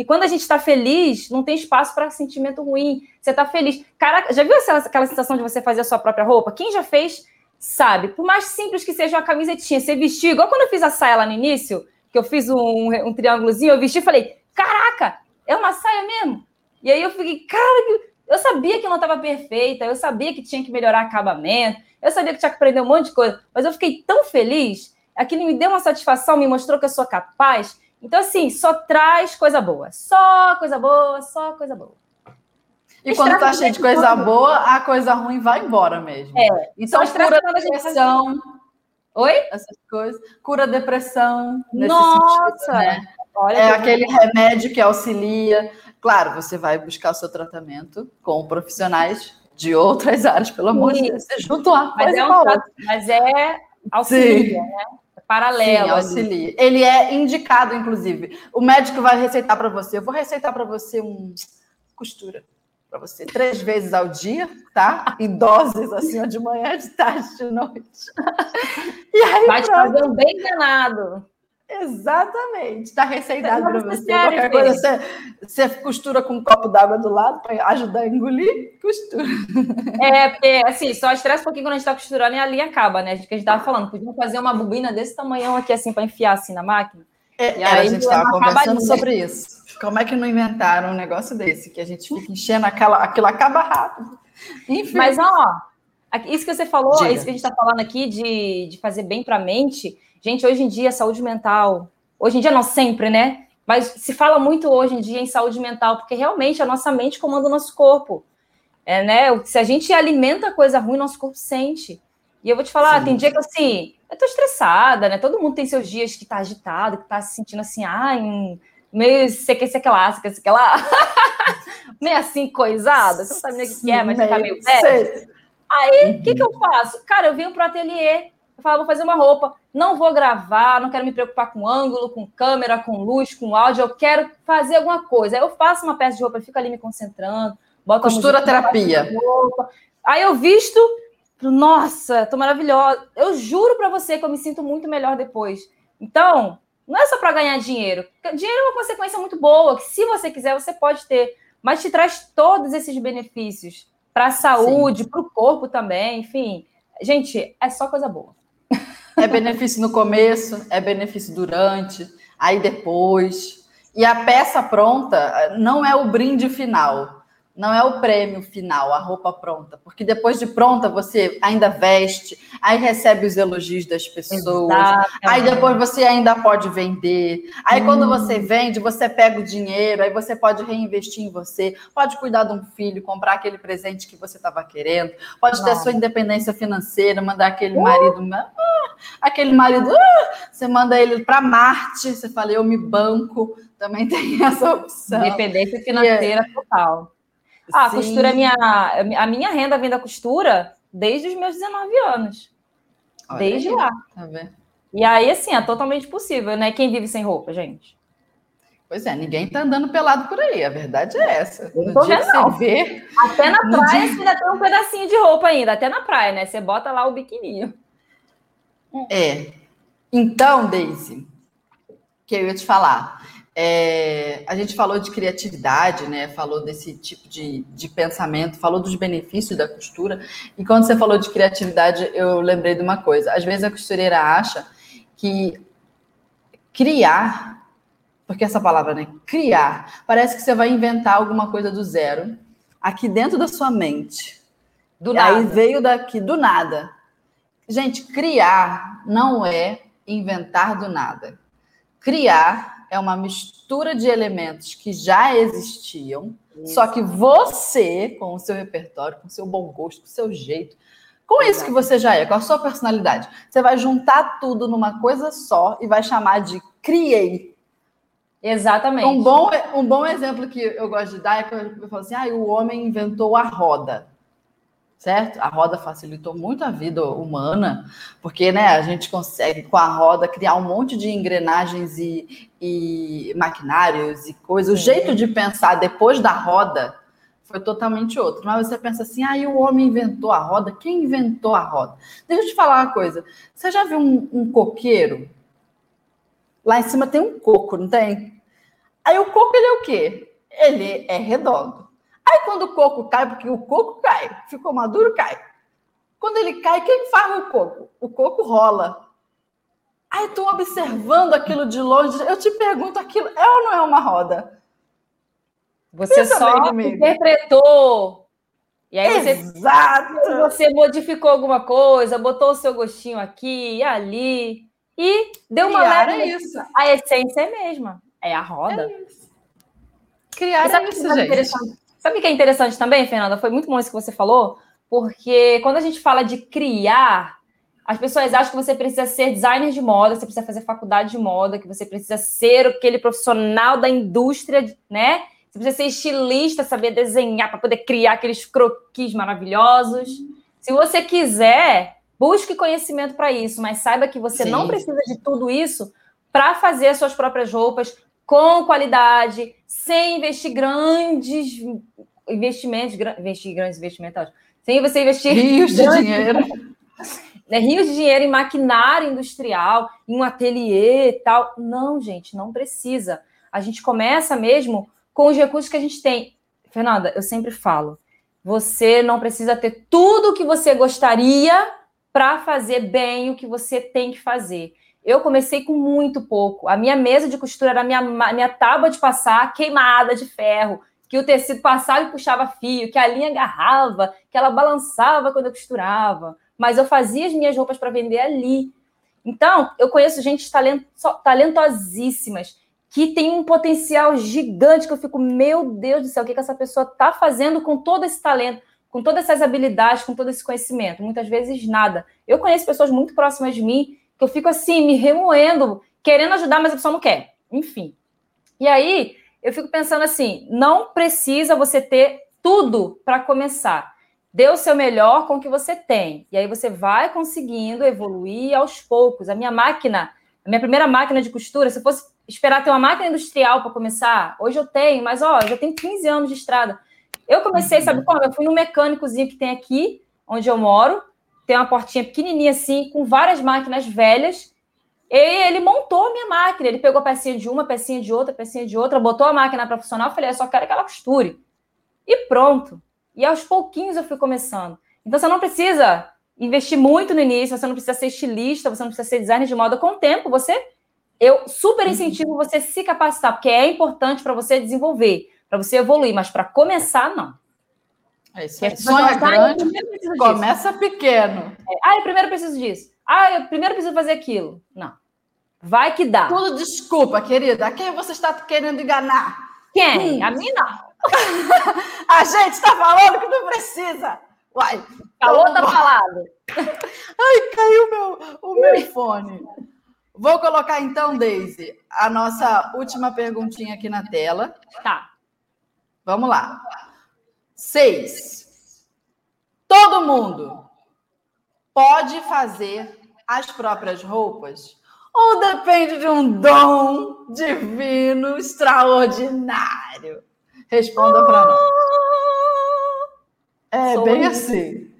e quando a gente está feliz, não tem espaço para sentimento ruim. Você está feliz. Caraca, já viu aquela, aquela sensação de você fazer a sua própria roupa? Quem já fez, sabe. Por mais simples que seja uma camisetinha, você vestir, igual quando eu fiz a saia lá no início, que eu fiz um, um triângulozinho, eu vesti e falei: caraca, é uma saia mesmo? E aí eu fiquei, cara, eu sabia que não estava perfeita, eu sabia que tinha que melhorar acabamento, eu sabia que tinha que aprender um monte de coisa, mas eu fiquei tão feliz, aquilo me deu uma satisfação, me mostrou que eu sou capaz, então, assim, só traz coisa boa. Só coisa boa, só coisa boa. E quando tá cheio de coisa boa, a coisa ruim vai embora mesmo. É. Então, cura depressão. Oi? Essas coisas. Cura depressão. Nossa! Sentido, né? Olha é aquele remédio que auxilia. Claro, você vai buscar o seu tratamento com profissionais de outras áreas, pelo amor de Deus. Você junta uma mas é, um, mas é auxilia, Sim. né? Paralelo. Sim, auxilia. Ele é indicado, inclusive. O médico vai receitar para você. Eu vou receitar para você um costura para você três vezes ao dia, tá? Em doses assim, de manhã, de tarde, de noite. E aí, vai te fazer um bem danado. Exatamente, está receitado para você. Sério, Qualquer coisa, você, você, costura com um copo d'água do lado para ajudar a engolir, costura. É, porque assim, só estressa um pouquinho quando a gente está costurando e a linha acaba, né? A gente, que a gente estava falando, podiam fazer uma bobina desse tamanhão aqui, assim, para enfiar assim na máquina. É, e aí, a gente estava conversando sobre isso. Como é que não inventaram um negócio desse? Que a gente fica enchendo aquela, aquilo acaba rápido. Enfim. Mas, ó, isso que você falou, Diga. isso que a gente está falando aqui de, de fazer bem para a mente Gente, hoje em dia, saúde mental, hoje em dia não sempre, né? Mas se fala muito hoje em dia em saúde mental, porque realmente a nossa mente comanda o nosso corpo. É, né? Se a gente alimenta coisa ruim, nosso corpo sente. E eu vou te falar, Sim. tem dia que assim, eu tô estressada, né? Todo mundo tem seus dias que tá agitado, que tá se sentindo assim, ah, meio sei que, sei que lá, sei que, sei que lá. meio assim, coisada. Você não sabe nem o que é, mas tá meio velho. Aí, o que, que eu faço? Cara, eu venho pro ateliê, eu falo, vou fazer uma roupa, não vou gravar, não quero me preocupar com ângulo, com câmera, com luz, com áudio, eu quero fazer alguma coisa. Aí eu faço uma peça de roupa, fico ali me concentrando, boto Costura terapia. Aí eu visto, nossa, tô maravilhosa. Eu juro para você que eu me sinto muito melhor depois. Então, não é só para ganhar dinheiro. Dinheiro é uma consequência muito boa, que se você quiser, você pode ter, mas te traz todos esses benefícios para a saúde, para o corpo também, enfim. Gente, é só coisa boa. É benefício no começo, é benefício durante, aí depois. E a peça pronta não é o brinde final não é o prêmio final, a roupa pronta, porque depois de pronta você ainda veste, aí recebe os elogios das pessoas, Exatamente. aí depois você ainda pode vender, aí hum. quando você vende, você pega o dinheiro, aí você pode reinvestir em você, pode cuidar de um filho, comprar aquele presente que você estava querendo, pode ter sua independência financeira, mandar aquele uh. marido, ah, aquele marido, uh, você manda ele para Marte, você fala, eu me banco, também tem essa opção. Dependência financeira é... total. Ah, a costura é minha. A minha renda vem da costura desde os meus 19 anos. Olha desde aí, lá. Tá vendo? E aí, assim, é totalmente possível, né? Quem vive sem roupa, gente? Pois é, ninguém tá andando pelado por aí, a verdade é essa. No dia que você vê... Até na praia dia... você ainda tem um pedacinho de roupa ainda, até na praia, né? Você bota lá o biquininho. É. Então, Daisy, que eu ia te falar. É, a gente falou de criatividade, né? Falou desse tipo de, de pensamento, falou dos benefícios da costura. E quando você falou de criatividade, eu lembrei de uma coisa. Às vezes a costureira acha que criar, porque essa palavra, né? Criar, parece que você vai inventar alguma coisa do zero, aqui dentro da sua mente. Do nada. Aí veio daqui, do nada. Gente, criar não é inventar do nada. Criar é uma mistura de elementos que já existiam, isso. só que você, com o seu repertório, com o seu bom gosto, com o seu jeito, com isso que você já é, com a sua personalidade, você vai juntar tudo numa coisa só e vai chamar de criei. Exatamente. Um bom, um bom exemplo que eu gosto de dar é quando eu falo assim: ah, o homem inventou a roda certo? A roda facilitou muito a vida humana, porque né, a gente consegue, com a roda, criar um monte de engrenagens e, e maquinários e coisas. O jeito de pensar depois da roda foi totalmente outro. Mas você pensa assim, aí ah, o homem inventou a roda. Quem inventou a roda? Deixa eu te falar uma coisa. Você já viu um, um coqueiro? Lá em cima tem um coco, não tem? Aí o coco, ele é o quê? Ele é redondo. Aí quando o coco cai, porque o coco cai, ficou maduro, cai. Quando ele cai, quem faz o coco? O coco rola. Aí tu observando aquilo de longe, eu te pergunto, aquilo é ou não é uma roda? Você Pensa só interpretou. E aí você, Exato. você modificou alguma coisa, botou o seu gostinho aqui e ali e deu uma leve. É isso. A essência é a mesma, é a roda. É isso. Criar é isso, gente. Sabe o que é interessante também, Fernanda? Foi muito bom isso que você falou, porque quando a gente fala de criar, as pessoas acham que você precisa ser designer de moda, você precisa fazer faculdade de moda, que você precisa ser aquele profissional da indústria, né? Você precisa ser estilista, saber desenhar para poder criar aqueles croquis maravilhosos. Se você quiser, busque conhecimento para isso, mas saiba que você Sim. não precisa de tudo isso para fazer as suas próprias roupas, com qualidade, sem investir grandes investimentos, investir grandes investimentos, sem você investir rios de dinheiro. Né, rios de dinheiro em maquinário industrial, em um ateliê e tal. Não, gente, não precisa. A gente começa mesmo com os recursos que a gente tem. Fernanda, eu sempre falo, você não precisa ter tudo o que você gostaria para fazer bem o que você tem que fazer. Eu comecei com muito pouco. A minha mesa de costura era a minha, minha tábua de passar queimada de ferro, que o tecido passava e puxava fio, que a linha agarrava, que ela balançava quando eu costurava. Mas eu fazia as minhas roupas para vender ali. Então, eu conheço gente talento, talentosíssimas que tem um potencial gigante que eu fico, meu Deus do céu, o que, que essa pessoa está fazendo com todo esse talento, com todas essas habilidades, com todo esse conhecimento? Muitas vezes nada. Eu conheço pessoas muito próximas de mim que eu fico assim, me remoendo, querendo ajudar, mas a pessoa não quer. Enfim. E aí, eu fico pensando assim: não precisa você ter tudo para começar. Dê o seu melhor com o que você tem. E aí você vai conseguindo evoluir aos poucos. A minha máquina, a minha primeira máquina de costura, se eu fosse esperar ter uma máquina industrial para começar, hoje eu tenho, mas ó, já tenho 15 anos de estrada. Eu comecei, sabe como? Eu fui no mecânicozinho que tem aqui, onde eu moro, tem uma portinha pequenininha assim, com várias máquinas velhas. E ele montou a minha máquina. Ele pegou a pecinha de uma, pecinha de outra, pecinha de outra, botou a máquina para funcionar. Falei, eu só quero que ela costure. E pronto. E aos pouquinhos eu fui começando. Então você não precisa investir muito no início, você não precisa ser estilista, você não precisa ser designer de moda. Com o tempo, você. Eu super incentivo você se capacitar, porque é importante para você desenvolver, para você evoluir, mas para começar, não. É isso aí. Sonha grande, começa pequeno. É. Ah, eu primeiro preciso disso. Ah, eu primeiro preciso fazer aquilo. Não. Vai que dá. Tudo desculpa, querida. A quem você está querendo enganar? Quem? Hum. A mim não. a gente está falando que não precisa. Uai. Falou, tá falado. Ai, caiu meu, o meu fone. Vou colocar então, Daisy, a nossa última perguntinha aqui na tela. Tá. Vamos lá. Seis. Todo mundo pode fazer as próprias roupas? Ou depende de um dom divino extraordinário? Responda para nós. É Sou bem eu. assim.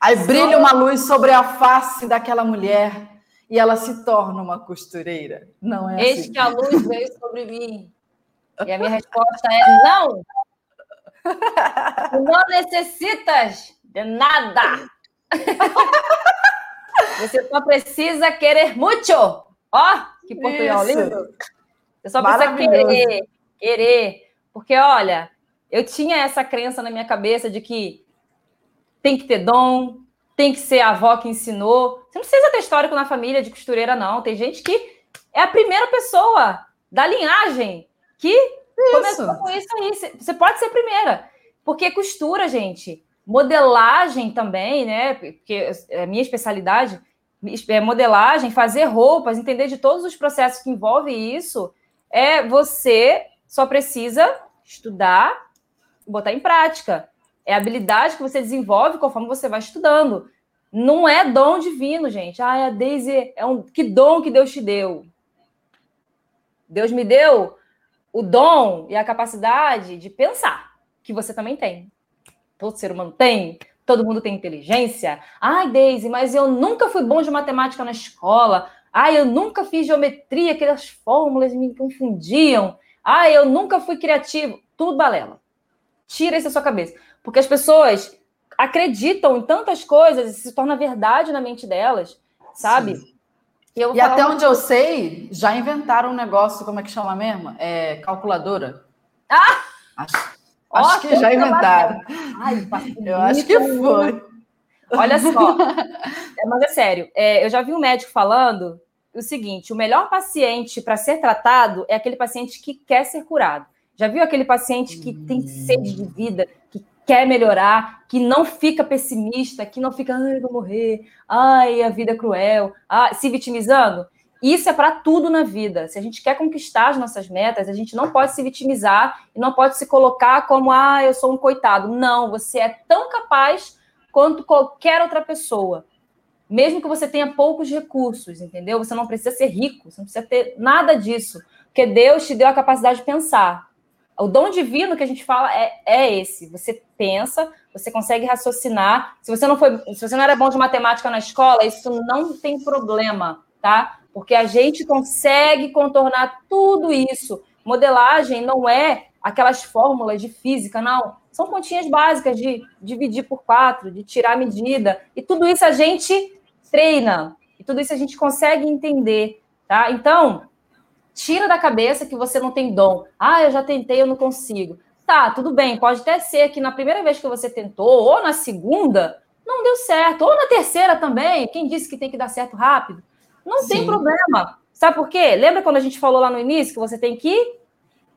Aí brilha uma luz sobre a face daquela mulher e ela se torna uma costureira. Não é Eis assim. que a luz veio sobre mim. E a minha resposta é não. Não necessitas de nada. Você só precisa querer muito. Ó, que portunhol Isso. lindo. Você só precisa querer, querer. Porque, olha, eu tinha essa crença na minha cabeça de que tem que ter dom, tem que ser a avó que ensinou. Você não precisa ter histórico na família de costureira, não. Tem gente que é a primeira pessoa da linhagem que começou com isso aí. Você pode ser primeira. Porque costura, gente, modelagem também, né? Porque é a minha especialidade é modelagem, fazer roupas, entender de todos os processos que envolvem isso. É você só precisa estudar e botar em prática. É habilidade que você desenvolve conforme você vai estudando. Não é dom divino, gente. Ah, a Daisy é um que dom que Deus te deu. Deus me deu o dom e a capacidade de pensar, que você também tem. Todo ser humano tem, todo mundo tem inteligência. Ai, Daisy, mas eu nunca fui bom de matemática na escola. Ai, eu nunca fiz geometria, aquelas fórmulas me confundiam. Ai, eu nunca fui criativo. Tudo balela. Tira isso da sua cabeça. Porque as pessoas acreditam em tantas coisas e se torna verdade na mente delas, sabe? Sim. E, E até onde eu sei, já inventaram um negócio, como é que chama mesmo? É calculadora. Ah! Acho, Ó, acho que já inventaram. Ai, Eu acho que foi. Olha só, É, mas é sério, é, eu já vi um médico falando o seguinte: o melhor paciente para ser tratado é aquele paciente que quer ser curado. Já viu aquele paciente que tem sede de vida, que quer melhorar, que não fica pessimista, que não fica, ai, vou morrer, ai, a vida é cruel, ai, se vitimizando? Isso é para tudo na vida. Se a gente quer conquistar as nossas metas, a gente não pode se vitimizar e não pode se colocar como, ah, eu sou um coitado. Não, você é tão capaz quanto qualquer outra pessoa. Mesmo que você tenha poucos recursos, entendeu? Você não precisa ser rico, você não precisa ter nada disso. Porque Deus te deu a capacidade de pensar. O dom divino que a gente fala é, é esse. Você pensa, você consegue raciocinar. Se você não foi, se você não era bom de matemática na escola, isso não tem problema, tá? Porque a gente consegue contornar tudo isso. Modelagem não é aquelas fórmulas de física, não. São continhas básicas de dividir por quatro, de tirar a medida. E tudo isso a gente treina. E tudo isso a gente consegue entender, tá? Então, tira da cabeça que você não tem dom. Ah, eu já tentei, eu não consigo. Tá, tudo bem, pode até ser que na primeira vez que você tentou, ou na segunda, não deu certo, ou na terceira também. Quem disse que tem que dar certo rápido? Não Sim. tem problema. Sabe por quê? Lembra quando a gente falou lá no início que você tem que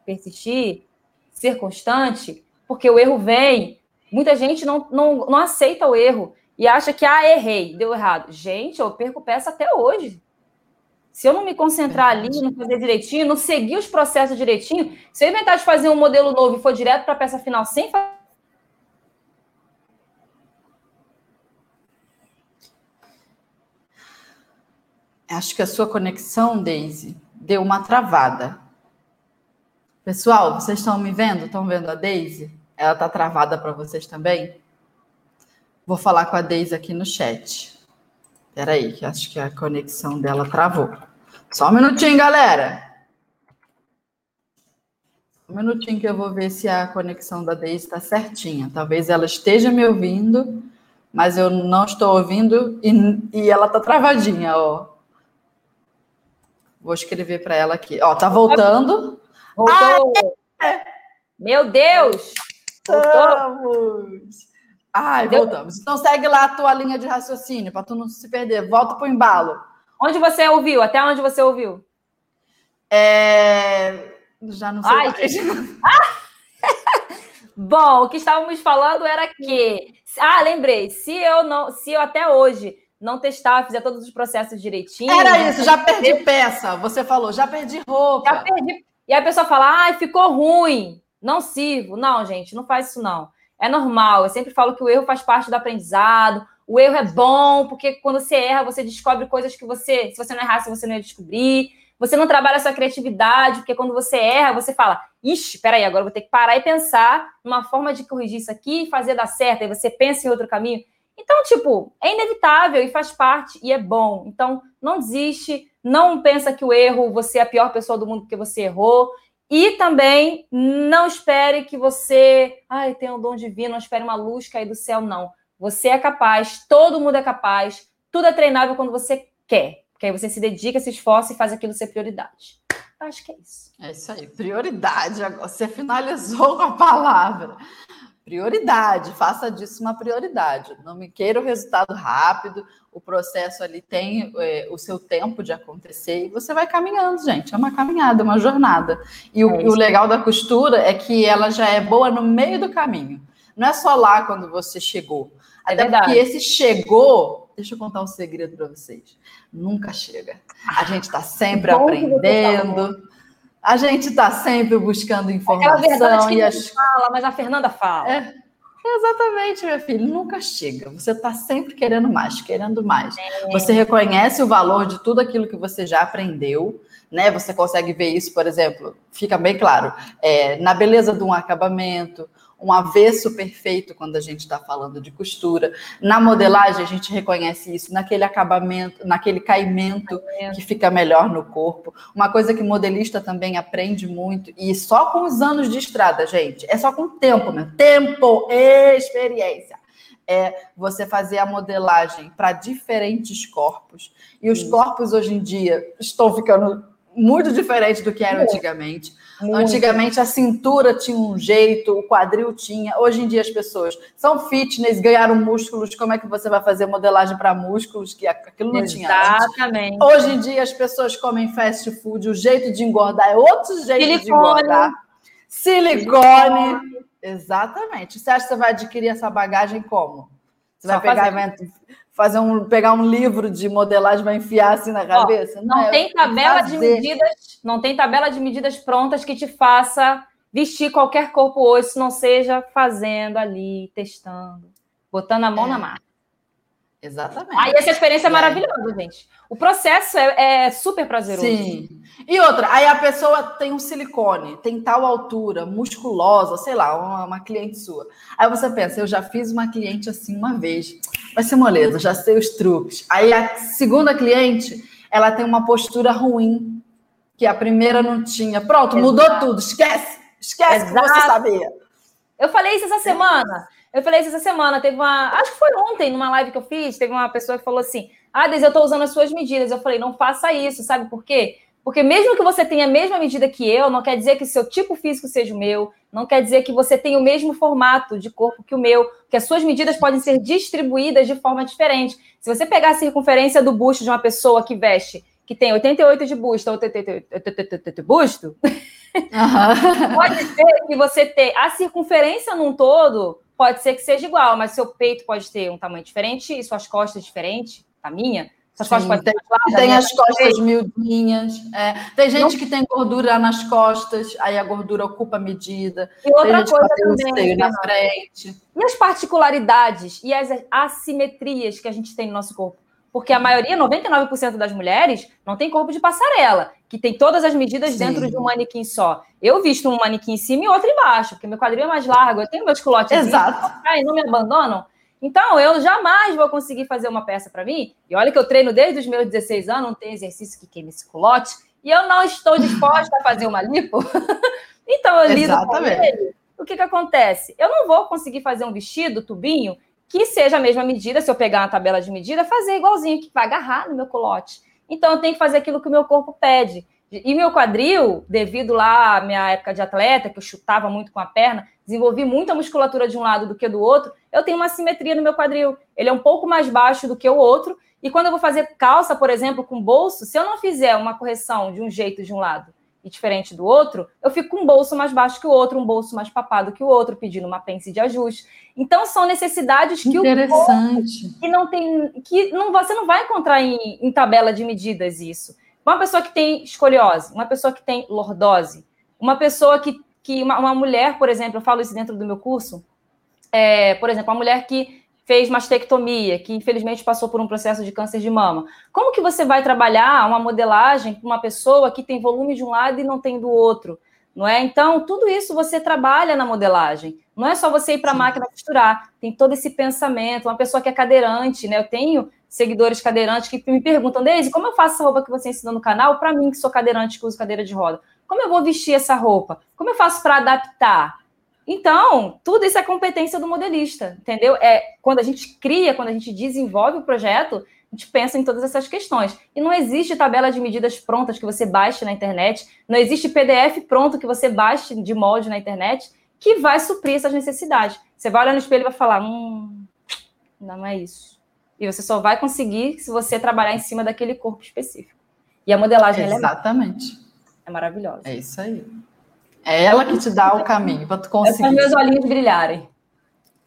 persistir, ser constante? Porque o erro vem. Muita gente não, não, não aceita o erro e acha que, ah, errei, deu errado. Gente, eu perco peça até hoje. Se eu não me concentrar ali, não fazer direitinho, não seguir os processos direitinho, se eu inventar de fazer um modelo novo e for direto para a peça final sem fazer. Acho que a sua conexão, Daisy, deu uma travada. Pessoal, vocês estão me vendo? Estão vendo a Daisy? Ela está travada para vocês também? Vou falar com a Daisy aqui no chat. Espera aí, que acho que a conexão dela travou. Só um minutinho, galera. Um minutinho que eu vou ver se a conexão da Daisy está certinha. Talvez ela esteja me ouvindo, mas eu não estou ouvindo e, e ela está travadinha, ó. Vou escrever para ela aqui. Ó, tá voltando. Voltou. Meu Deus! Voltamos. Ai, voltamos. Então segue lá a tua linha de raciocínio para tu não se perder. Volta pro embalo. Onde você ouviu? Até onde você ouviu? É... Já não sei Ai, mais. Bom, o que estávamos falando era que, ah, lembrei, se eu não, se eu até hoje não testar, fizer todos os processos direitinho. Era isso, já perdi peça. Você falou, já perdi roupa. Já perdi. E a pessoa fala, ai, ficou ruim, não sirvo. Não, gente, não faz isso não. É normal. Eu sempre falo que o erro faz parte do aprendizado. O erro é bom, porque quando você erra, você descobre coisas que você, se você não errasse, você não ia descobrir. Você não trabalha a sua criatividade, porque quando você erra, você fala, ixi, peraí, agora eu vou ter que parar e pensar numa forma de corrigir isso aqui e fazer dar certo. Aí você pensa em outro caminho. Então, tipo, é inevitável e faz parte e é bom. Então, não desiste, não pensa que o erro, você é a pior pessoa do mundo porque você errou. E também não espere que você, ai, tem um dom divino, não espere uma luz cair do céu, não. Você é capaz, todo mundo é capaz, tudo é treinável quando você quer. Porque aí você se dedica, se esforça e faz aquilo ser prioridade. Acho que é isso. É isso aí, prioridade. Você finalizou com a palavra. Prioridade, faça disso uma prioridade. Não me queira o resultado rápido, o processo ali tem é, o seu tempo de acontecer e você vai caminhando, gente. É uma caminhada, uma jornada. E o, é o legal da costura é que ela já é boa no meio do caminho. Não é só lá quando você chegou. É Até verdade. porque esse chegou, deixa eu contar um segredo para vocês. Nunca chega. A gente está sempre aprendendo. A gente está sempre buscando informação. É que as... fala, mas a Fernanda fala. É, exatamente, meu filho. Nunca chega. Você está sempre querendo mais, querendo mais. É. Você reconhece o valor de tudo aquilo que você já aprendeu né? Você consegue ver isso, por exemplo, fica bem claro, é, na beleza de um acabamento, um avesso perfeito quando a gente está falando de costura. Na modelagem, a gente reconhece isso naquele acabamento, naquele caimento que fica melhor no corpo. Uma coisa que modelista também aprende muito, e só com os anos de estrada, gente, é só com tempo, né? Tempo, experiência. É você fazer a modelagem para diferentes corpos. E os corpos hoje em dia estão ficando muito diferente do que era antigamente. Muito. Antigamente a cintura tinha um jeito, o quadril tinha. Hoje em dia as pessoas são fitness, ganharam músculos. Como é que você vai fazer modelagem para músculos? Que aquilo não Exatamente. tinha. Exatamente. Hoje em dia as pessoas comem fast food, o jeito de engordar é outro jeito Silicone. de engordar. Silicone. Silicone. Exatamente. Você acha que você vai adquirir essa bagagem como? Você Só vai pegar fazer. Fazer um, pegar um livro de modelagem vai enfiar assim na cabeça? Ó, não, não tem tabela de medidas, não tem tabela de medidas prontas que te faça vestir qualquer corpo hoje, se não seja fazendo ali, testando, botando a mão é. na massa. Exatamente. Aí essa experiência é maravilhosa, gente. O processo é, é, super prazeroso. Sim. E outra, aí a pessoa tem um silicone, tem tal altura, musculosa, sei lá, uma, uma, cliente sua. Aí você pensa, eu já fiz uma cliente assim uma vez, vai ser moleza, já sei os truques. Aí a segunda cliente, ela tem uma postura ruim, que a primeira não tinha. Pronto, Exato. mudou tudo, esquece, esquece Exato. que você sabia. Eu falei isso essa semana. Eu falei isso essa semana. Teve uma. Acho que foi ontem, numa live que eu fiz, teve uma pessoa que falou assim: Ah, Deise, eu estou usando as suas medidas. Eu falei, não faça isso, sabe por quê? Porque mesmo que você tenha a mesma medida que eu, não quer dizer que seu tipo físico seja o meu, não quer dizer que você tenha o mesmo formato de corpo que o meu, que as suas medidas podem ser distribuídas de forma diferente. Se você pegar a circunferência do busto de uma pessoa que veste, que tem 88 de busto, 88 de busto, uhum. pode ser que você tenha a circunferência num todo pode ser que seja igual, mas seu peito pode ter um tamanho diferente e suas costas diferentes a minha. Suas costas podem ter tem as costas miudinhas. É. Tem gente não... que tem gordura nas costas, aí a gordura ocupa a medida. E outra coisa também, na frente. E as particularidades e as assimetrias que a gente tem no nosso corpo? Porque a maioria, 99% das mulheres, não tem corpo de passarela, que tem todas as medidas Sim. dentro de um manequim só. Eu visto um manequim em cima e outro embaixo, porque meu quadril é mais largo, eu tenho meus culotes Exato. e não me abandonam. Então, eu jamais vou conseguir fazer uma peça para mim. E olha que eu treino desde os meus 16 anos, não tem exercício que queime esse culote, e eu não estou disposta a fazer uma lipo. então, eu lido Exatamente. com ele. O que, que acontece? Eu não vou conseguir fazer um vestido, tubinho, que seja a mesma medida, se eu pegar uma tabela de medida, fazer igualzinho, que vai agarrar no meu colote. Então, eu tenho que fazer aquilo que o meu corpo pede. E meu quadril, devido lá à minha época de atleta, que eu chutava muito com a perna, desenvolvi muita musculatura de um lado do que do outro, eu tenho uma simetria no meu quadril. Ele é um pouco mais baixo do que o outro. E quando eu vou fazer calça, por exemplo, com bolso, se eu não fizer uma correção de um jeito de um lado e diferente do outro, eu fico com um bolso mais baixo que o outro, um bolso mais papado que o outro, pedindo uma pence de ajuste. Então são necessidades que Interessante. o que não tem que não você não vai encontrar em, em tabela de medidas isso. Uma pessoa que tem escoliose, uma pessoa que tem lordose, uma pessoa que, que uma, uma mulher, por exemplo, eu falo isso dentro do meu curso, é, por exemplo, uma mulher que fez mastectomia, que infelizmente passou por um processo de câncer de mama. Como que você vai trabalhar uma modelagem para uma pessoa que tem volume de um lado e não tem do outro? Não é? Então, tudo isso você trabalha na modelagem. Não é só você ir para a máquina costurar. Tem todo esse pensamento. Uma pessoa que é cadeirante, né? Eu tenho seguidores cadeirantes que me perguntam, Deise, como eu faço essa roupa que você ensinou no canal para mim, que sou cadeirante, que uso cadeira de roda? Como eu vou vestir essa roupa? Como eu faço para adaptar? Então, tudo isso é competência do modelista, entendeu? É quando a gente cria, quando a gente desenvolve o projeto, a gente pensa em todas essas questões. E não existe tabela de medidas prontas que você baixe na internet, não existe PDF pronto que você baixe de molde na internet que vai suprir essas necessidades. Você vai olhar no espelho e vai falar: hum, não é isso. E você só vai conseguir se você trabalhar em cima daquele corpo específico. E a modelagem Exatamente. é, é maravilhosa. É isso aí. É ela que te dá o caminho para tu conseguir. É meus olhinhos brilharem.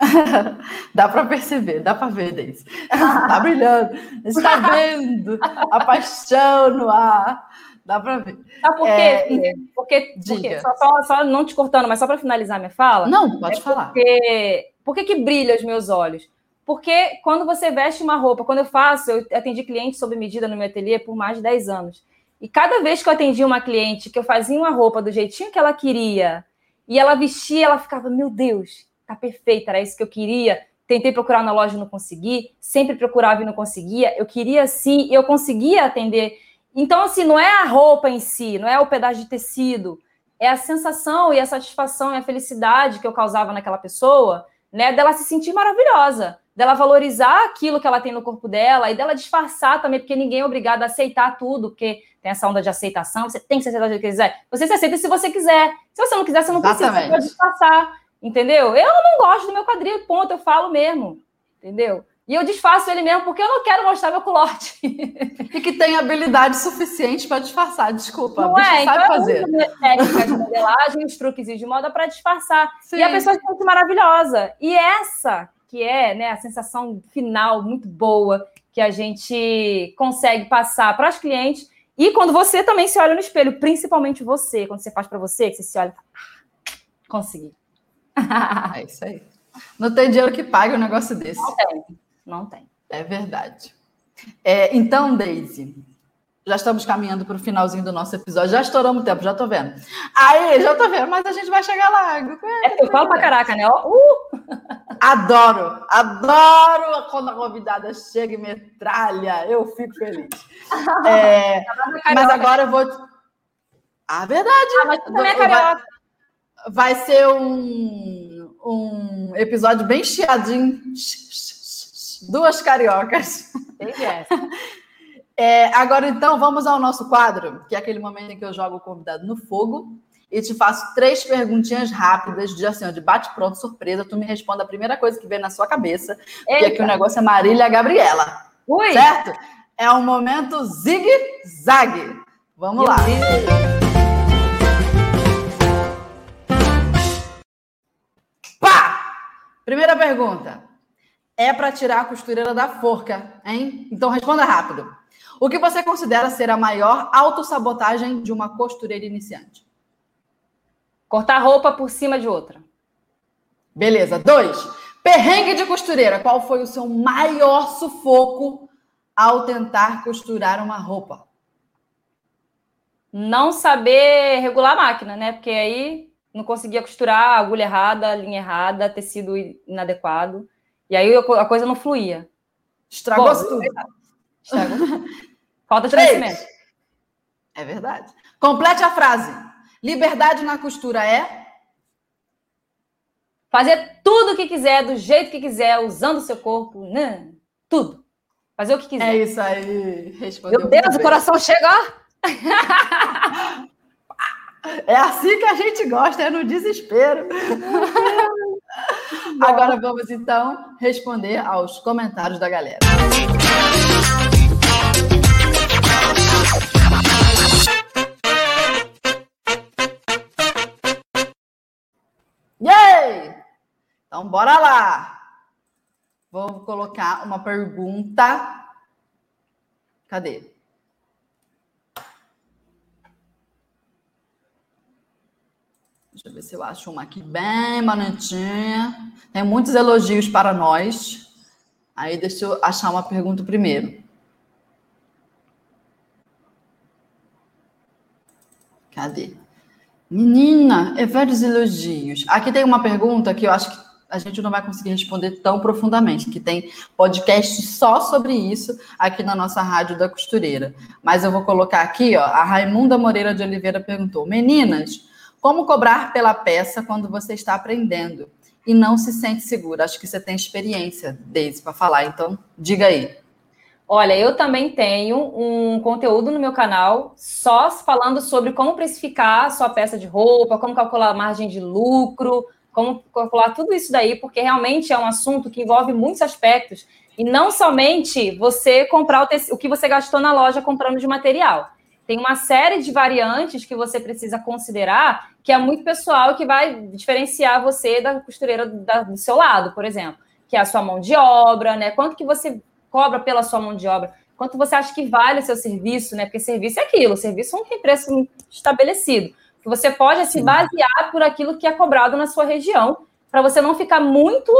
dá para perceber, dá para ver, Deise. Tá brilhando. Está vendo a paixão no ar. Dá para ver. Sabe por quê? É, porque, porque só, só, só, não te cortando, mas só para finalizar minha fala. Não, pode é falar. Porque, por que, que brilha os meus olhos? Porque quando você veste uma roupa, quando eu faço, eu atendi clientes sob medida no meu ateliê por mais de 10 anos. E cada vez que eu atendia uma cliente, que eu fazia uma roupa do jeitinho que ela queria, e ela vestia, ela ficava, meu Deus, tá perfeita, era isso que eu queria. Tentei procurar na loja e não consegui, sempre procurava e não conseguia. Eu queria sim, eu conseguia atender. Então, assim, não é a roupa em si, não é o pedaço de tecido, é a sensação e a satisfação e a felicidade que eu causava naquela pessoa, né, dela se sentir maravilhosa dela valorizar aquilo que ela tem no corpo dela e dela disfarçar também, porque ninguém é obrigado a aceitar tudo, porque tem essa onda de aceitação, você tem que se aceitar do que quiser. Você se aceita se você quiser. Se você não quiser, você não Exatamente. precisa, você pode disfarçar, entendeu? Eu não gosto do meu quadril, ponto, eu falo mesmo, entendeu? E eu disfarço ele mesmo porque eu não quero mostrar meu culote. e que tem habilidade suficiente para disfarçar, desculpa. Não é, sabe então fazer. Eu técnicas de modelagem, os truques de moda para disfarçar. Sim. E a pessoa se sente maravilhosa. E essa que é né, a sensação final muito boa que a gente consegue passar para os clientes. E quando você também se olha no espelho, principalmente você, quando você faz para você, que você se olha e fala, ah, consegui. é isso aí. Não tem dinheiro que pague um negócio desse. Não tem, não tem. É verdade. É, então, Daisy, já estamos caminhando para o finalzinho do nosso episódio. Já estouramos o tempo, já estou vendo. Aí, já estou vendo, mas a gente vai chegar lá. É porque eu falo para caraca, né? Uh! Adoro, adoro quando a convidada chega e metralha. Eu fico feliz. É, mas agora eu vou. Ah, verdade. Ah, mas também é carioca. Vai ser um, um episódio bem chiadinho. Duas cariocas. É. É, agora, então, vamos ao nosso quadro, que é aquele momento em que eu jogo o convidado no fogo e te faço três perguntinhas rápidas, de assim, de bate-pronto, surpresa. Tu me responde a primeira coisa que vem na sua cabeça, Eita. que aqui o negócio é Marília Gabriela. Ui. Certo? É um momento zigue-zague. Vamos lá. Pá! Primeira pergunta. É para tirar a costureira da forca, hein? Então responda rápido. O que você considera ser a maior autossabotagem de uma costureira iniciante? Cortar roupa por cima de outra. Beleza. Dois. Perrengue de costureira. Qual foi o seu maior sufoco ao tentar costurar uma roupa? Não saber regular a máquina, né? Porque aí não conseguia costurar, agulha errada, linha errada, tecido inadequado. E aí a coisa não fluía. Estragou tudo. Estragou. Falta de conhecimento. É verdade. Complete a frase. Liberdade na costura é? Fazer tudo o que quiser, do jeito que quiser, usando o seu corpo, né? Tudo. Fazer o que quiser. É isso aí. Respondeu Meu Deus, o coração chega. é assim que a gente gosta, é no desespero. Agora vamos então responder aos comentários da galera. Então, bora lá. Vou colocar uma pergunta. Cadê? Deixa eu ver se eu acho uma aqui bem bonitinha. Tem muitos elogios para nós. Aí deixa eu achar uma pergunta primeiro. Cadê? Menina, é vários elogios. Aqui tem uma pergunta que eu acho que a gente não vai conseguir responder tão profundamente, que tem podcast só sobre isso aqui na nossa Rádio da Costureira. Mas eu vou colocar aqui, ó, a Raimunda Moreira de Oliveira perguntou: Meninas, como cobrar pela peça quando você está aprendendo e não se sente segura? Acho que você tem experiência, Deise, para falar, então diga aí. Olha, eu também tenho um conteúdo no meu canal só falando sobre como precificar a sua peça de roupa, como calcular a margem de lucro, como calcular tudo isso daí, porque realmente é um assunto que envolve muitos aspectos e não somente você comprar o, o que você gastou na loja comprando de material. Tem uma série de variantes que você precisa considerar que é muito pessoal que vai diferenciar você da costureira da, do seu lado, por exemplo, que é a sua mão de obra, né? Quanto que você cobra pela sua mão de obra? Quanto você acha que vale o seu serviço, né? Porque serviço é aquilo, serviço não tem preço estabelecido. Que você pode se basear por aquilo que é cobrado na sua região, para você não ficar muito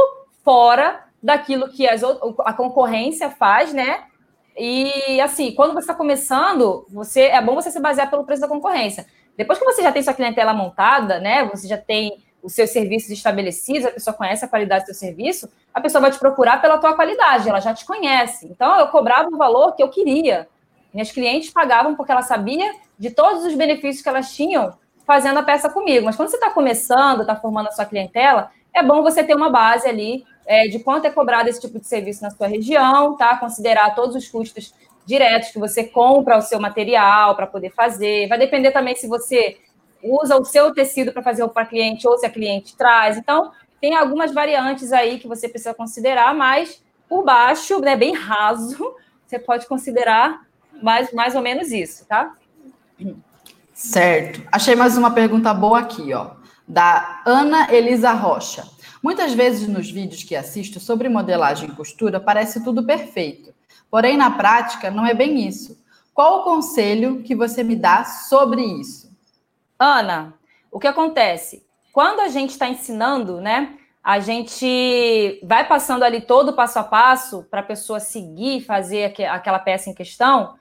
fora daquilo que as, a concorrência faz, né? E assim, quando você está começando, você é bom você se basear pelo preço da concorrência. Depois que você já tem sua clientela montada, né? Você já tem os seus serviços estabelecidos, a pessoa conhece a qualidade do seu serviço, a pessoa vai te procurar pela tua qualidade, ela já te conhece. Então, eu cobrava o valor que eu queria. Minhas clientes pagavam porque ela sabia de todos os benefícios que elas tinham fazendo a peça comigo. Mas quando você está começando, está formando a sua clientela, é bom você ter uma base ali é, de quanto é cobrado esse tipo de serviço na sua região, tá? Considerar todos os custos diretos que você compra o seu material para poder fazer. Vai depender também se você usa o seu tecido para fazer para cliente ou se a cliente traz. Então, tem algumas variantes aí que você precisa considerar, mas por baixo, né, bem raso, você pode considerar mais, mais ou menos isso, tá? Certo. Achei mais uma pergunta boa aqui, ó, da Ana Elisa Rocha. Muitas vezes nos vídeos que assisto sobre modelagem e costura parece tudo perfeito. Porém, na prática, não é bem isso. Qual o conselho que você me dá sobre isso? Ana, o que acontece? Quando a gente está ensinando, né? A gente vai passando ali todo o passo a passo para a pessoa seguir, fazer aquela peça em questão.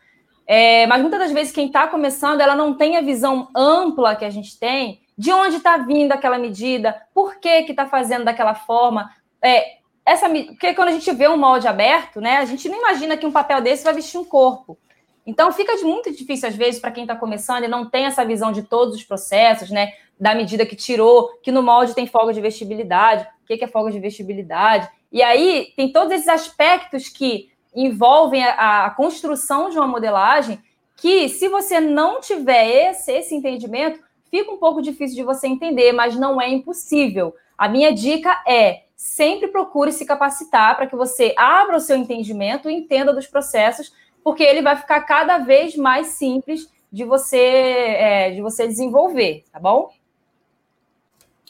É, mas muitas das vezes quem está começando, ela não tem a visão ampla que a gente tem de onde está vindo aquela medida, por que está fazendo daquela forma. É, essa, porque quando a gente vê um molde aberto, né, a gente não imagina que um papel desse vai vestir um corpo. Então fica muito difícil, às vezes, para quem está começando e não tem essa visão de todos os processos, né? Da medida que tirou, que no molde tem folga de vestibilidade, o que é folga de vestibilidade. E aí tem todos esses aspectos que envolvem a, a, construção de uma modelagem que, se você não tiver esse, esse entendimento, fica um pouco difícil de você entender, mas não é impossível. A minha dica é sempre procure se capacitar para que você abra o seu entendimento e entenda dos processos, porque ele vai ficar cada vez mais simples de você é, de você desenvolver, tá bom?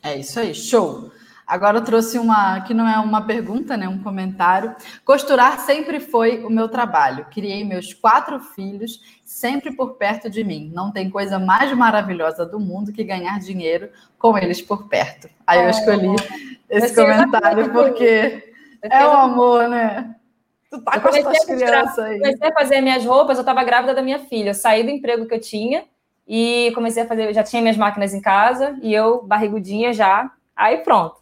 É isso aí, show. Agora eu trouxe uma que não é uma pergunta, né? Um comentário. Costurar sempre foi o meu trabalho. Criei meus quatro filhos sempre por perto de mim. Não tem coisa mais maravilhosa do mundo que ganhar dinheiro com eles por perto. Aí eu escolhi esse comentário porque é o amor, né? Tu tá com as tuas crianças aí. Comecei a fazer minhas roupas, eu estava grávida da minha filha. Eu saí do emprego que eu tinha e comecei a fazer, já tinha minhas máquinas em casa e eu barrigudinha já. Aí pronto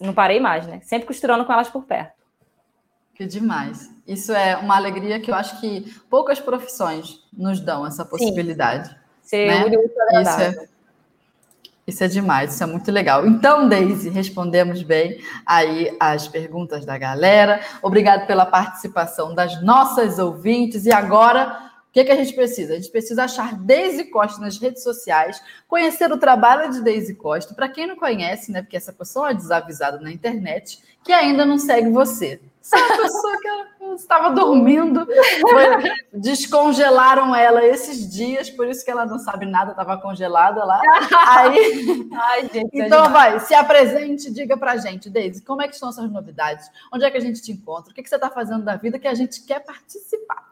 não parei mais, né? Sempre costurando com elas por perto. Que demais. Isso é uma alegria que eu acho que poucas profissões nos dão essa possibilidade. Sim. Ser né? Isso é, isso é demais, isso é muito legal. Então, Daisy, respondemos bem aí as perguntas da galera. Obrigado pela participação das nossas ouvintes. E agora o que, que a gente precisa? A gente precisa achar Deise Costa nas redes sociais, conhecer o trabalho de Deise Costa. Para quem não conhece, né? Porque essa pessoa é desavisada na internet, que ainda não segue você. Essa pessoa que estava dormindo, foi, descongelaram ela esses dias, por isso que ela não sabe nada, estava congelada lá. Aí, Ai, gente, então vai, se apresente, diga pra gente, Deise, como é que estão essas novidades? Onde é que a gente te encontra? O que, que você está fazendo da vida que a gente quer participar?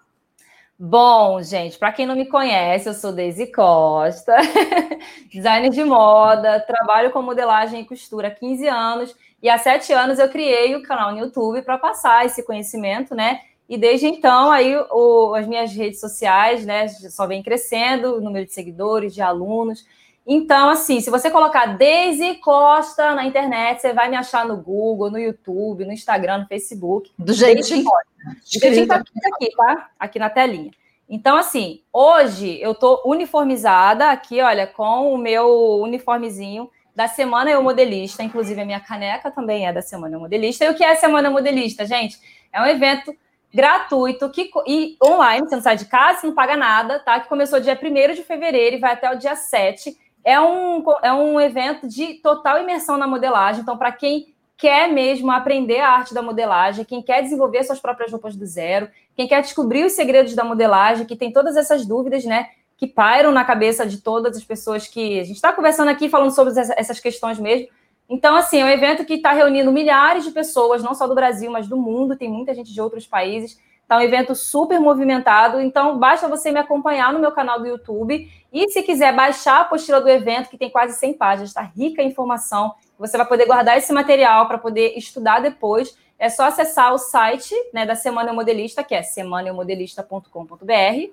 Bom, gente, para quem não me conhece, eu sou Deise Costa, designer de moda, trabalho com modelagem e costura há 15 anos e há sete anos eu criei o canal no YouTube para passar esse conhecimento, né? E desde então aí o, as minhas redes sociais, né, só vem crescendo, o número de seguidores, de alunos. Então, assim, se você colocar Deise Costa na internet, você vai me achar no Google, no YouTube, no Instagram, no Facebook. Do jeitinho. Do jeitinho tá aqui, tá? Aqui na telinha. Então, assim, hoje eu tô uniformizada aqui, olha, com o meu uniformezinho da Semana Eu Modelista. Inclusive, a minha caneca também é da Semana Eu Modelista. E o que é a Semana Eu Modelista, gente? É um evento gratuito que, e online, você não sai de casa, você não paga nada, tá? Que começou dia 1 de fevereiro e vai até o dia 7 é um, é um evento de total imersão na modelagem. Então, para quem quer mesmo aprender a arte da modelagem, quem quer desenvolver suas próprias roupas do zero, quem quer descobrir os segredos da modelagem, que tem todas essas dúvidas, né? Que pairam na cabeça de todas as pessoas que a gente está conversando aqui, falando sobre essas questões mesmo. Então, assim, é um evento que está reunindo milhares de pessoas, não só do Brasil, mas do mundo, tem muita gente de outros países. Tá um evento super movimentado, então basta você me acompanhar no meu canal do YouTube e se quiser baixar a apostila do evento, que tem quase 100 páginas, está rica em informação, você vai poder guardar esse material para poder estudar depois. É só acessar o site né, da Semana Modelista, que é semanamodelista.com.br,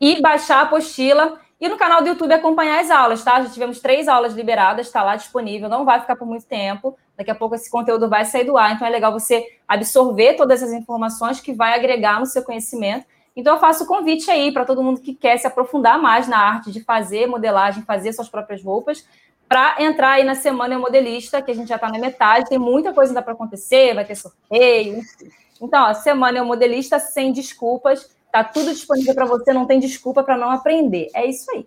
e baixar a apostila. E no canal do YouTube acompanhar as aulas, tá? Já tivemos três aulas liberadas, está lá disponível, não vai ficar por muito tempo. Daqui a pouco esse conteúdo vai sair do ar, então é legal você absorver todas essas informações que vai agregar no seu conhecimento. Então eu faço o convite aí para todo mundo que quer se aprofundar mais na arte de fazer modelagem, fazer suas próprias roupas, para entrar aí na Semana Modelista, que a gente já está na metade, tem muita coisa ainda para acontecer, vai ter sorteio. Então, ó, Semana Modelista sem desculpas, tá tudo disponível para você, não tem desculpa para não aprender. É isso aí.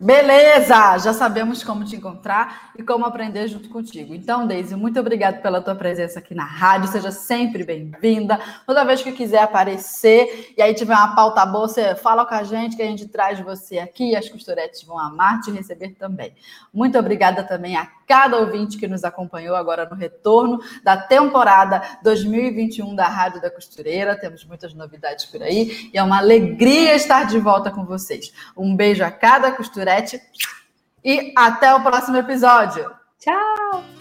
Beleza, já sabemos como te encontrar e como aprender junto contigo. Então, Deise, muito obrigada pela tua presença aqui na rádio. Seja sempre bem-vinda. Toda vez que quiser aparecer e aí tiver uma pauta boa, você fala com a gente que a gente traz você aqui e as costuretes vão amar te receber também. Muito obrigada também a cada ouvinte que nos acompanhou agora no retorno da temporada 2021 da Rádio da Costureira. Temos muitas novidades por aí e é uma alegria estar de volta com vocês. Um beijo a cada costureira e até o próximo episódio. Tchau!